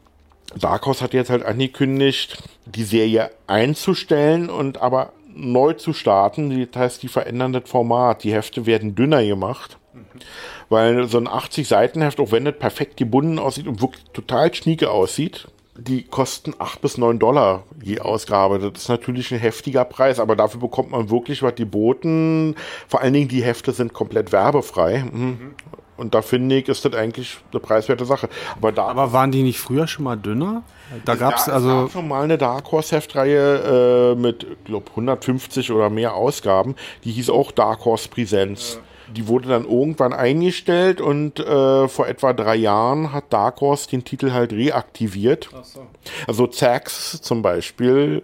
Dark Horse hat jetzt halt angekündigt, die Serie einzustellen und aber neu zu starten. Das heißt, die verändern das Format. Die Hefte werden dünner gemacht. Mhm. Weil so ein 80-Seiten-Heft, auch wenn das perfekt gebunden aussieht und wirklich total schnieke aussieht, die kosten 8 bis 9 Dollar je Ausgabe. Das ist natürlich ein heftiger Preis, aber dafür bekommt man wirklich was geboten. Vor allen Dingen die Hefte sind komplett werbefrei. Mhm. Und da finde ich, ist das eigentlich eine preiswerte Sache. Aber, da aber waren die nicht früher schon mal dünner? Da gab es also. Gab schon mal eine Dark Horse Heftreihe äh, mit, glaube 150 oder mehr Ausgaben. Die hieß auch Dark Horse Präsenz. Ja die wurde dann irgendwann eingestellt und äh, vor etwa drei Jahren hat Dark Horse den Titel halt reaktiviert. So. Also Zax zum Beispiel,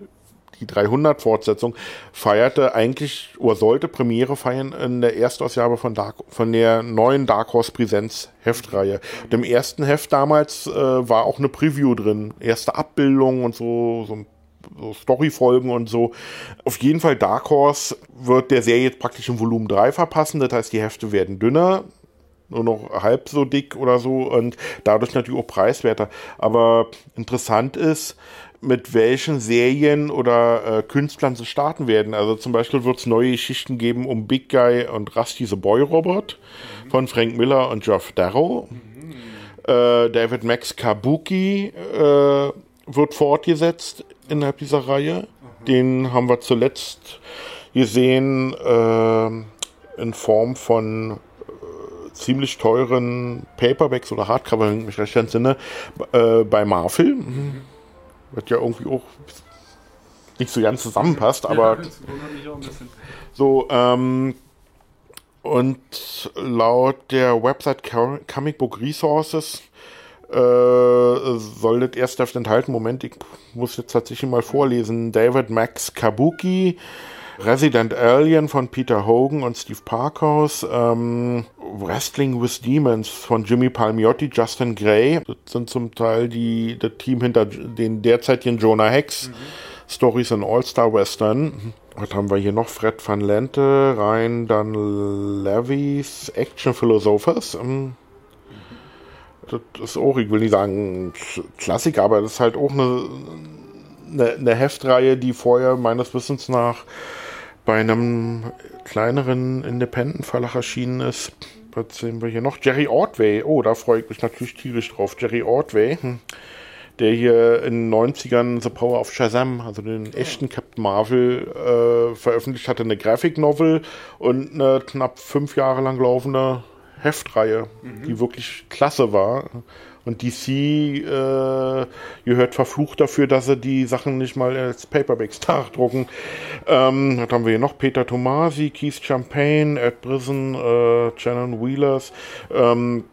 die 300-Fortsetzung, feierte eigentlich oder sollte Premiere feiern in der Erstausgabe von, Dark, von der neuen Dark Horse Präsenz Heftreihe. Dem ersten Heft damals äh, war auch eine Preview drin, erste Abbildung und so, so ein so Storyfolgen und so. Auf jeden Fall Dark Horse wird der Serie jetzt praktisch im Volumen 3 verpassen. Das heißt, die Hefte werden dünner, nur noch halb so dick oder so und dadurch natürlich auch preiswerter. Aber interessant ist, mit welchen Serien oder äh, Künstlern sie starten werden. Also zum Beispiel wird es neue Geschichten geben um Big Guy und Rusty the Boy Robot von Frank Miller und Geoff Darrow. Mhm Äh, David Max Kabuki äh, wird fortgesetzt innerhalb dieser Reihe. Den haben wir zuletzt gesehen äh, in Form von äh, ziemlich teuren Paperbacks oder Hardcover, wenn ich mich recht entsinne, äh, bei Marvel. Mhm. Wird ja irgendwie auch nicht so ganz zusammenpasst, aber so, ähm, und laut der Website Comic Book Resources äh, soll das erst Heft enthalten. Moment, ich muss jetzt tatsächlich mal vorlesen. David Max Kabuki, Resident Alien von Peter Hogan und Steve Parkhouse, ähm, Wrestling with Demons von Jimmy Palmiotti, Justin Gray. Das sind zum Teil die, das Team hinter den derzeitigen Jonah Hex. Mhm. Stories in All-Star Western. Was haben wir hier noch? Fred van Lente, rein dann Levy's Action Philosophers. Ähm, das ist auch, ich will nicht sagen Klassiker, aber das ist halt auch eine, eine, eine Heftreihe, die vorher meines Wissens nach bei einem kleineren Independent-Verlag erschienen ist. Was sehen wir hier noch? Jerry Ordway. Oh, da freue ich mich natürlich tierisch drauf. Jerry Ordway. Hm der hier in den 90ern The Power of Shazam, also den echten Captain Marvel, äh, veröffentlicht hatte, eine Graphic Novel und eine knapp fünf Jahre lang laufende Heftreihe, mhm. die wirklich klasse war. Und DC äh, gehört verflucht dafür, dass sie die Sachen nicht mal als Paperbacks <laughs> nachdrucken. Ähm, dann haben wir hier noch Peter Tomasi, Keith Champagne, Ed Brisson, äh, Shannon Wheelers. Ähm,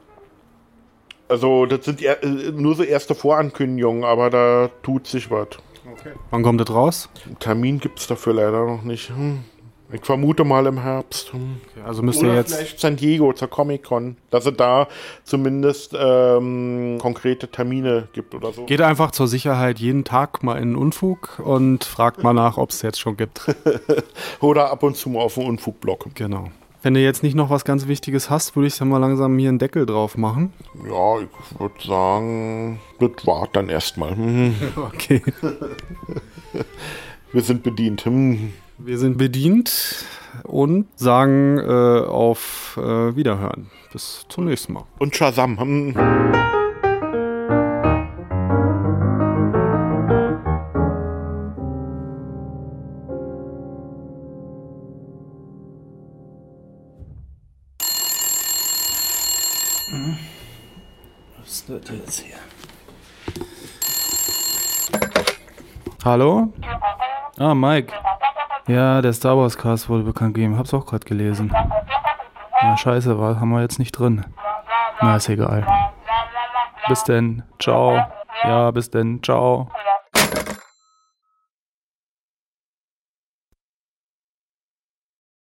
also, das sind äh, nur so erste Vorankündigungen, aber da tut sich was. Okay. Wann kommt das raus? Termin gibt es dafür leider noch nicht. Hm. Ich vermute mal im Herbst. Hm. Also müsst ihr jetzt. Vielleicht San Diego zur Comic Con, dass es da zumindest ähm, konkrete Termine gibt oder so. Geht einfach zur Sicherheit jeden Tag mal in den Unfug und fragt mal nach, ob es jetzt schon gibt. <laughs> oder ab und zu mal auf den Unfug-Blog. Genau. Wenn du jetzt nicht noch was ganz Wichtiges hast, würde ich dann mal langsam hier einen Deckel drauf machen. Ja, ich würde sagen, das war dann erstmal. <laughs> okay. <laughs> Wir sind bedient. Hm. Wir sind bedient und sagen äh, auf äh, Wiederhören. Bis zum nächsten Mal. Und Shazam. Hm. wird jetzt hier. Hallo? Ah, Mike. Ja, der Star Wars Cast wurde bekannt gegeben. Hab's auch gerade gelesen. Na, scheiße, war, haben wir jetzt nicht drin. Na, ist egal. Bis denn. Ciao. Ja, bis denn. Ciao.